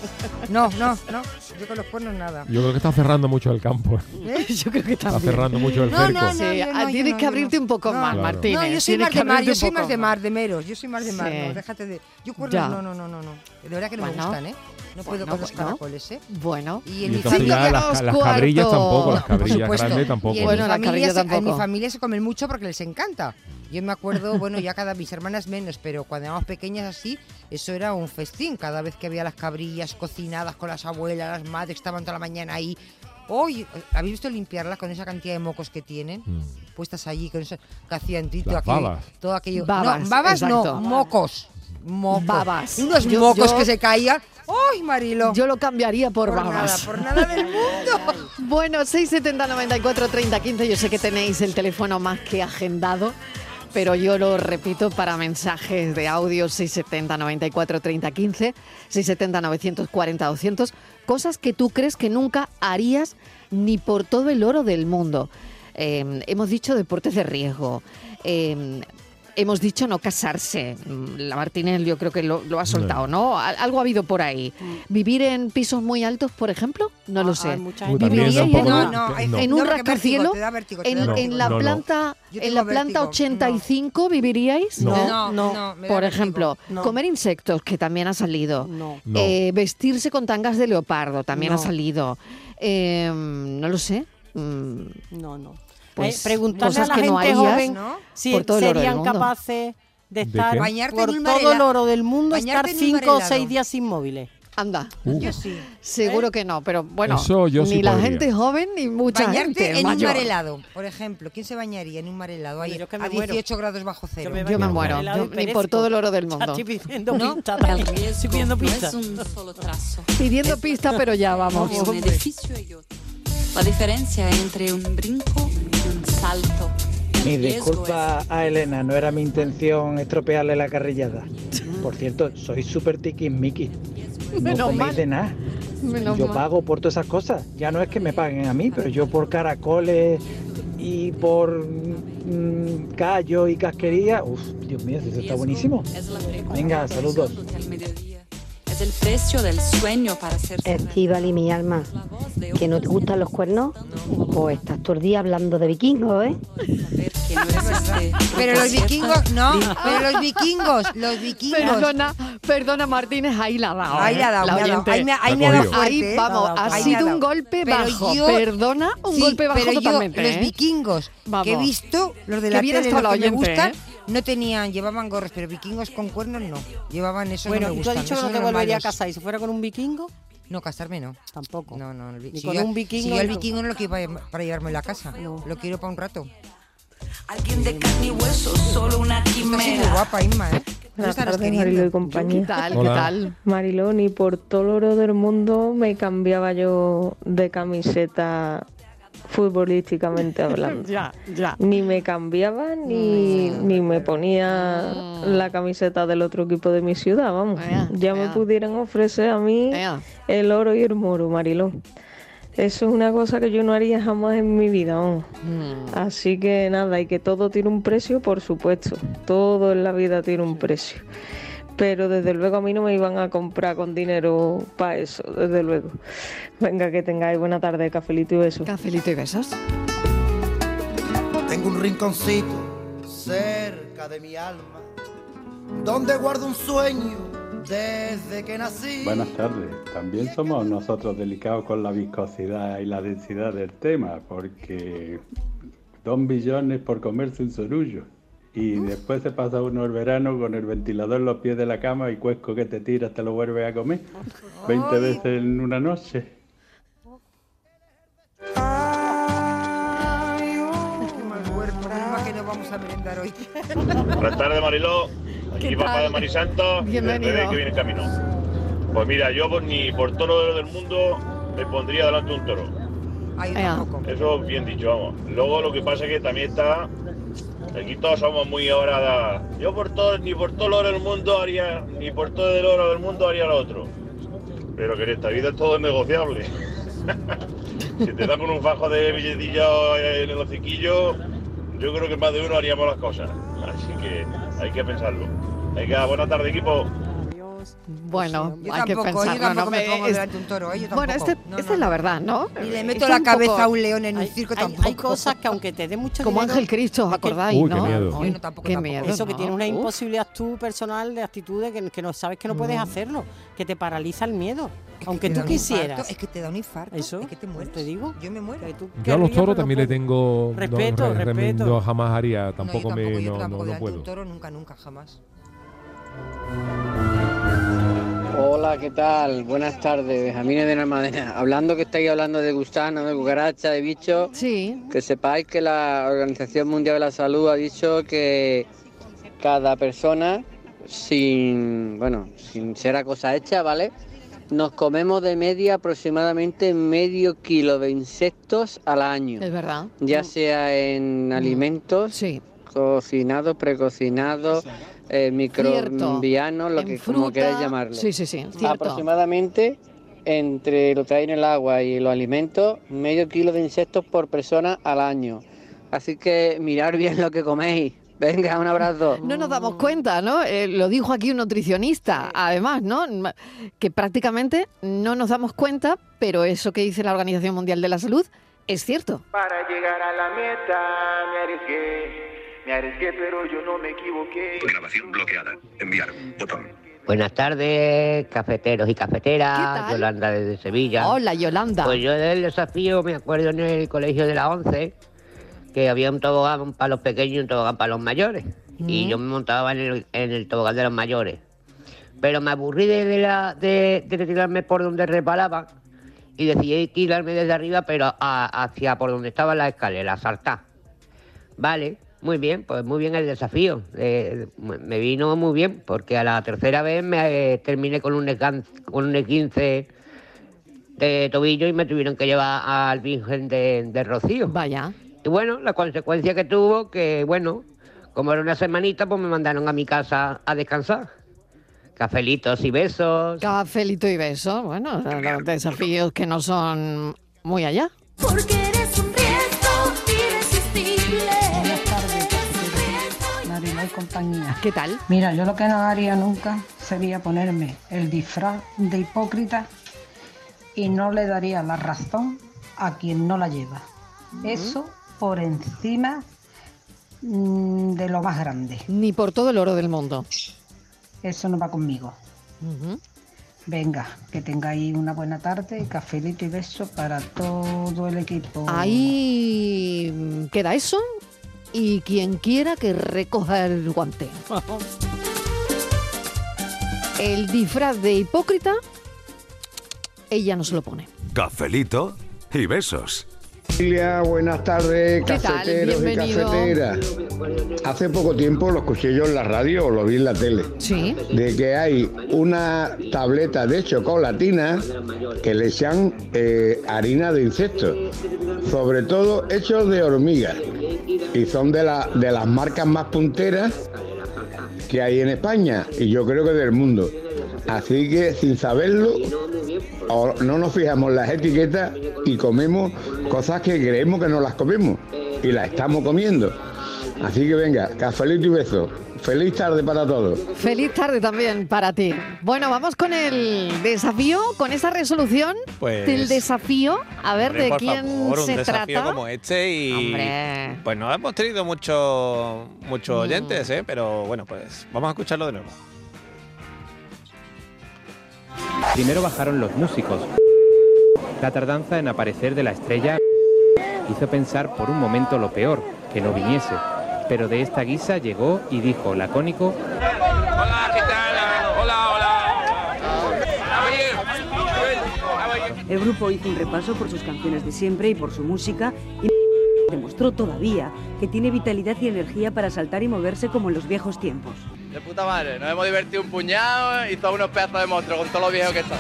No, no, no. Yo con los cuernos nada. Yo creo que está cerrando mucho el campo. ¿Eh? Yo creo que Está cerrando mucho el No, cerco. no, no, Sí, ah, no, tienes no, que abrirte no. un poco No. más, Claro. Martínez. No, yo soy tienes más que de mar, yo soy más de mar, de meros, yo soy más de mar, Sí. no, déjate de... Yo cuernos, Ya. no, no, no, no, no, de verdad que no me gustan, ¿eh? No puedo Bueno, con los caracoles, ¿eh? Bueno. Y Y en mi entonces familia... las, las cabrillas tampoco, las cabrillas grandes tampoco. Y en, Bueno, mi la familia cabrilla se, en mi tampoco. familia se comen mucho porque les encanta. Yo me acuerdo, bueno, ya cada mis hermanas menos, pero cuando éramos pequeñas así, eso era un festín. Cada vez que había las cabrillas cocinadas con las abuelas, las madres estaban toda la mañana ahí. Hoy, ¿habéis visto limpiarlas con esa cantidad de mocos que tienen? Puestas allí, con eso que hacían tito Las aquí, babas. todo aquello. Babas, no, babas exacto. no, mocos. Mocos. Babas. Unos Yo- mocos yo- que se caían. ¡Ay, Marilo! Yo lo cambiaría por, Por babas. nada, por nada del mundo. Bueno, 670 94 30 15. Yo sé que tenéis el teléfono más que agendado, pero yo lo repito para mensajes de audio 670 94 30 15, 670 940 200. Cosas que tú crees que nunca harías ni por todo el oro del mundo. Eh, hemos dicho deportes de riesgo. eh, Hemos dicho no casarse. Mm, La Martínez yo creo que lo, lo ha soltado, ¿no? Al- Algo ha habido por ahí. ¿Vivir en pisos muy altos, por ejemplo? No lo sé. ¿Viviríais un poco en, No, no. en un rascacielos? En, la planta, en la planta vértigo, no. 85 viviríais? No. No, Por ejemplo, No. comer insectos, que también ha salido. Eh, vestirse con tangas de leopardo, también ha salido. Eh, no lo sé. Mm, No, no. Pues, Eh, preguntarle cosas a la que no gente harías joven ¿no? si por todo el oro del serían mundo. capaces de ¿De estar qué? Bañarte por en un todo el oro del mundo, Bañarte estar en un mar cinco o seis días inmóviles. anda. Uh, Yo sí. Seguro que no, pero bueno, Eso yo ni sí la podría. gente joven ni mucha Bañarte gente en un mayor. mar helado, por ejemplo. ¿Quién se bañaría en un mar helado ahí Bueno, yo que me a muero. 18 grados bajo cero? me Yo me baño muero, en helado yo- y ni perezco. por todo el oro del Ya mundo. Estoy pidiendo ¿No? pista. El también. Estoy pidiendo no pista. es un solo trazo. Pidiendo pista, pero ya vamos. Es un edificio y otro. La diferencia entre un brinco y un salto. Mi disculpa a Elena, no era mi intención estropearle la carrillada. Por cierto, soy súper tiquismiquis. No Menos coméis mal. de nada. Menos Yo mal. pago por todas esas cosas. Ya no es que me paguen a mí, pero yo por caracoles y por mm, callo y casquería. Uf, Dios mío, eso está buenísimo. Venga, saludos. Es el precio del sueño para ser Estival y mi alma, que no te gustan los cuernos, pues estás todo el día hablando de vikingos, ¿eh? Pero los vikingos, no, pero los vikingos, los vikingos. Perdona, perdona Martínez, ahí la ha dado. Ahí ¿eh? dado, La ha dado. oyente. Ahí me ha- ahí me ha dado fuerte, Ahí, ¿eh? vamos, ha sido un dado. golpe bajo. yo- Perdona, un Sí, golpe bajo pero yo, totalmente. los ¿eh? vikingos que he visto, los de la tele, los la que me gustan, ¿eh? No tenían, llevaban gorros, pero vikingos con cuernos no. Llevaban eso Bueno, no me ¿y tú has dicho que no te volvería a casar? ¿Y si fuera con un vikingo? No, casarme no. Tampoco. No, no. el vi- Ni si con yo- un vikingo Si yo el no. vikingo no lo quiero para, para llevarme a la casa. Lo quiero para un rato. Alguien de carne y hueso, solo una Está siendo quimera. guapa, Isma, ¿eh? ¿Tú Buenas tardes? Marilo y compañía. ¿Qué tal? ¿Qué tal? Mariló, ni por todo el oro del mundo me cambiaba yo de camiseta futbolísticamente hablando. Ya, ya. Ni me cambiaba ni, ni me ponía la camiseta del otro equipo de mi ciudad, vamos. ya me pudieran ofrecer a mí el oro y el moro, Mariló. Eso es una cosa que yo no haría jamás en mi vida, vamos. Así que nada, y que todo tiene un precio, por supuesto. Todo en la vida tiene un precio. Pero desde luego a mí no me iban a comprar con dinero para eso, desde luego. Venga, que tengáis buena tarde, cafelito y besos. Cafelito y besos. Tengo un rinconcito cerca de mi alma, donde guardo un sueño desde que nací. Buenas tardes. También somos nosotros delicados con la viscosidad y la densidad del tema, porque dos billones por comerse un sorullo. Y después se pasa uno el verano con el ventilador en los pies de la cama y cuesco que te tiras te lo vuelves a comer 20 veces en una noche. Vamos a merendar hoy. Buenas tardes, Mariló. ¿Qué Aquí papá tal? de Marisanto, y el Bienvenido. bebé que viene en camino. Pues mira, yo por, ni por toro del mundo me pondría delante un toro. Tampoco. Eso bien dicho, vamos. Luego lo que pasa es que también está... Aquí todos somos muy ahora... da- Yo por todo, ni por todo el oro del mundo haría... Ni por todo el oro del mundo haría lo otro. Pero que en esta vida todo es negociable. si te dan con un fajo de billetillos en el hociquillo, yo creo que más de uno haríamos las cosas. Así que hay que pensarlo. Venga, buena tarde equipo. Bueno, Yo hay que tampoco, yo pensarlo. tampoco ¿no? me pongo Es- delante de un toro, ¿eh? Yo Bueno, este- No, esta no, es la verdad, ¿no? Ni le meto la cabeza poco- a un león en un Hay- circo hay, tampoco. hay cosas que aunque te dé mucho Como dinero... Ángel Cristo, ¿os es que- acordáis, Uy, qué no? miedo. Uy, Bueno, tampoco, qué tampoco. miedo. Eso que tiene una Uf. imposibilidad tú personal de actitudes que, que no sabes que no puedes Mm. hacerlo, que te paraliza el miedo. Es Aunque tú infarto, quisieras. es que te da un infarto. Eso, Es que te mueres. te digo. Yo me muero. Que tú Yo a los toros también le tengo Respeto, re- respeto. no, jamás haría, yo tampoco me yo no, puedo. un toro nunca, nunca, jamás. Hola, ¿qué tal? Buenas tardes, Benjamín de Almadena. Hablando que estáis hablando de gusano, de cucaracha, de bichos, Sí. que sepáis que la Organización Mundial de la Salud ha dicho que cada persona, sin, bueno, sin ser a cosa hecha, ¿vale? Nos comemos de media aproximadamente medio kilo de insectos al año, Es verdad. ya sea en alimentos, cocinados, precocinados, eh, microbianos, lo En que como queráis llamarlo. Sí, sí, sí, cierto. Aproximadamente entre lo que hay en el agua y los alimentos, medio kilo de insectos por persona al año. Así que mirar bien lo que coméis. Venga, un abrazo. No nos damos cuenta, ¿no? Eh, lo dijo aquí un nutricionista, además, ¿no? Que prácticamente no nos damos cuenta, pero eso que dice la Organización Mundial de la Salud es cierto. Para llegar a la meta me arriesgué, me arriesgué pero yo no me equivoqué. Grabación bloqueada. Enviar. Botón. Buenas tardes, cafeteros y ¿Qué cafeteras. Yolanda desde Sevilla. Hola, Yolanda. Pues yo del desafío me acuerdo en el colegio de la 11 que había un tobogán para los pequeños y un tobogán para los mayores. Y Mm. yo me montaba en el, en el tobogán de los mayores. Pero me aburrí de, de la, de, de tirarme por donde reparaban y decidí tirarme desde arriba, pero a- hacia por donde estaba la escalera, saltar. Vale, muy bien, pues muy bien el desafío. Eh, me vino muy bien, porque a la tercera vez me eh, terminé con un, con un 15 de tobillo y me tuvieron que llevar al Virgen de, de Rocío. Vaya. Y bueno, la consecuencia que tuvo, que bueno, como era una semanita, pues me mandaron a mi casa a descansar. Cafelitos y besos. Cafelito y beso, bueno, los desafíos que no son muy allá. Porque eres un riesgo irresistible. Mariló y compañía. ¿Qué tal? Mira, yo lo que no haría nunca sería ponerme el disfraz de hipócrita y no le daría la razón a quien no la lleva. Eso por encima mm, de lo más grande. Ni por todo el oro del mundo. Eso no va conmigo. Venga, que tengáis una buena tarde, cafelito y beso para todo el equipo. Ahí queda eso. Y quien quiera que recoja el guante. El disfraz de hipócrita, ella no se lo pone. Cafelito y besos. Familia, buenas tardes, cafeteros y cafeteras. Hace poco tiempo lo escuché yo en la radio o lo vi en la tele. Sí. De que hay una tableta de chocolatina que le echan eh, harina de insectos, sobre todo hechos de hormigas. Y son de, la- de las marcas más punteras que hay en España y yo creo que del mundo. Así que sin saberlo, no nos fijamos en las etiquetas y comemos cosas que creemos que no las comemos y las estamos comiendo. Así que venga, cafelito y beso. Feliz tarde para todos. Feliz tarde también para ti. Bueno, vamos con el desafío, con esa resolución Pues- del desafío. A ver Hombre, de por quién favor, se un desafío trata. como este y Hombre. pues no hemos tenido muchos muchos Mm. oyentes, ¿eh? pero bueno, pues vamos a escucharlo de nuevo. Primero bajaron los músicos. La tardanza en aparecer de la estrella hizo pensar por un momento lo peor, que no viniese. Pero de esta guisa llegó y dijo lacónico, Hola, ¿qué tal? Hola, hola. El grupo hizo un repaso por sus canciones de siempre y por su música y demostró todavía que tiene vitalidad y energía para saltar y moverse como en los viejos tiempos. De puta madre, nos hemos divertido un puñado y todos unos pedazos de monstruos con todo lo viejo que está.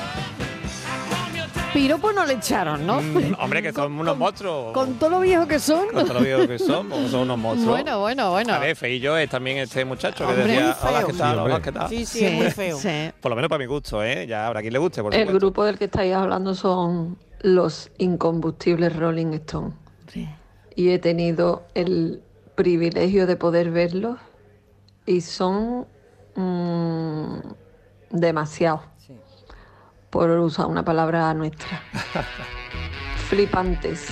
Piropo no le echaron, ¿no? Mm, hombre, que son unos monstruos. Con todo lo viejo que son. Con todo lo viejo que son, porque son unos monstruos. Bueno, bueno, bueno. A ver, feillo es también este muchacho que decía, hola. ¿qué tal? Sí, Hola. ¿qué tal? Sí, sí, es muy feo. Sí. Por lo menos para mi gusto, ¿eh? Ya habrá quien le guste, por El supuesto. grupo del que estáis hablando son los incombustibles Rolling Stones. Y he tenido el privilegio de poder verlos y son mm, demasiado, por usar una palabra nuestra. Flipantes.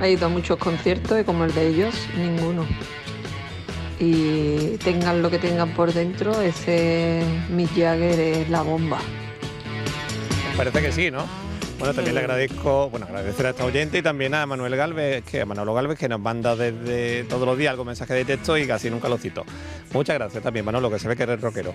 He ido a muchos conciertos y como el de ellos, ninguno. Y tengan lo que tengan por dentro, ese Mick Jagger es la bomba. Parece que sí, ¿no? Bueno, también le agradezco, bueno, agradecer a esta oyente y también a Manuel Galvez, que a Manolo Galvez, que nos manda desde todos los días algún mensaje de texto y casi nunca lo cito. Muchas gracias también, Manolo, que se ve que eres rockero.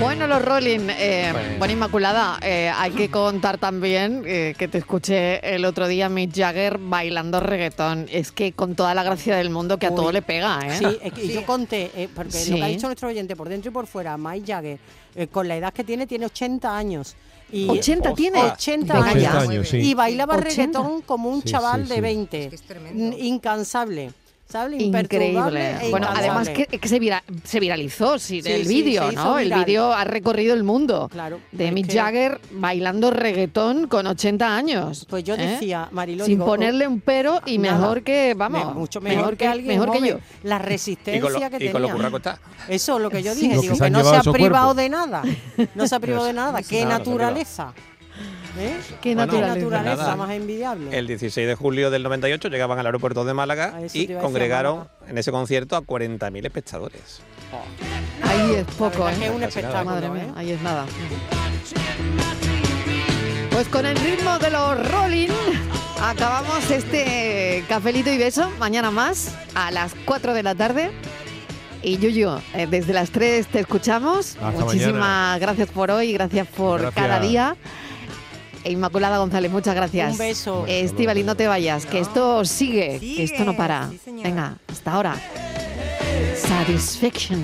Bueno, los Rolling, eh, bueno, Inmaculada, eh, hay que contar también eh, que te escuché el otro día Mick Jagger bailando reggaetón. Es que con toda la gracia del mundo que a todo le pega, ¿eh? Sí, es que yo conté, eh, porque Sí. lo que ha dicho nuestro oyente por dentro y por fuera, Mike Jagger, eh, con la edad que tiene, tiene 80 años. Y 80 tiene. 80 Venga años. ya. 80 años, sí. Y bailaba 80. reggaetón como un Sí, chaval sí, de sí. 20. N- Incansable. ¿Sabes? Increíble. E Bueno, además que, que se, vira- se viralizó sí, Sí, el sí, vídeo, ¿no? El vídeo ha recorrido el mundo. Claro, De Mick que- Jagger bailando reggaetón con 80 años. Pues yo ¿eh? decía, Mariló, Sin digo, ponerle un pero y nada. mejor que, vamos, Me- mucho mejor, que, alguien mejor que yo. La resistencia Y con lo- que y tenía. con lo curraco está. Eso es lo que yo dije, digo que que, no se ha privado cuerpos. de nada. No se ha privado de nada. Qué naturaleza. ¿Eh? Qué Bueno, naturaleza nada. más envidiable. El 16 de julio del 98 llegaban al aeropuerto de Málaga y congregaron en ese concierto a 40.000 espectadores. Ahí es poco, ¿eh? es un espectáculo, Madre mía, ¿eh? ahí es nada. Pues con el ritmo de los Rolling acabamos este cafelito y beso. Mañana más a las 4 de la tarde. Y Yuyu, eh, desde las 3 te escuchamos. Hasta Muchísimas mañana. gracias por hoy, gracias por Gracias. cada día. E Inmaculada González, muchas gracias. Un beso. Estivali, no te vayas, que esto sigue, que esto no para. sí. Venga, hasta ahora. Satisfaction.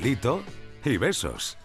Cafelito y besos.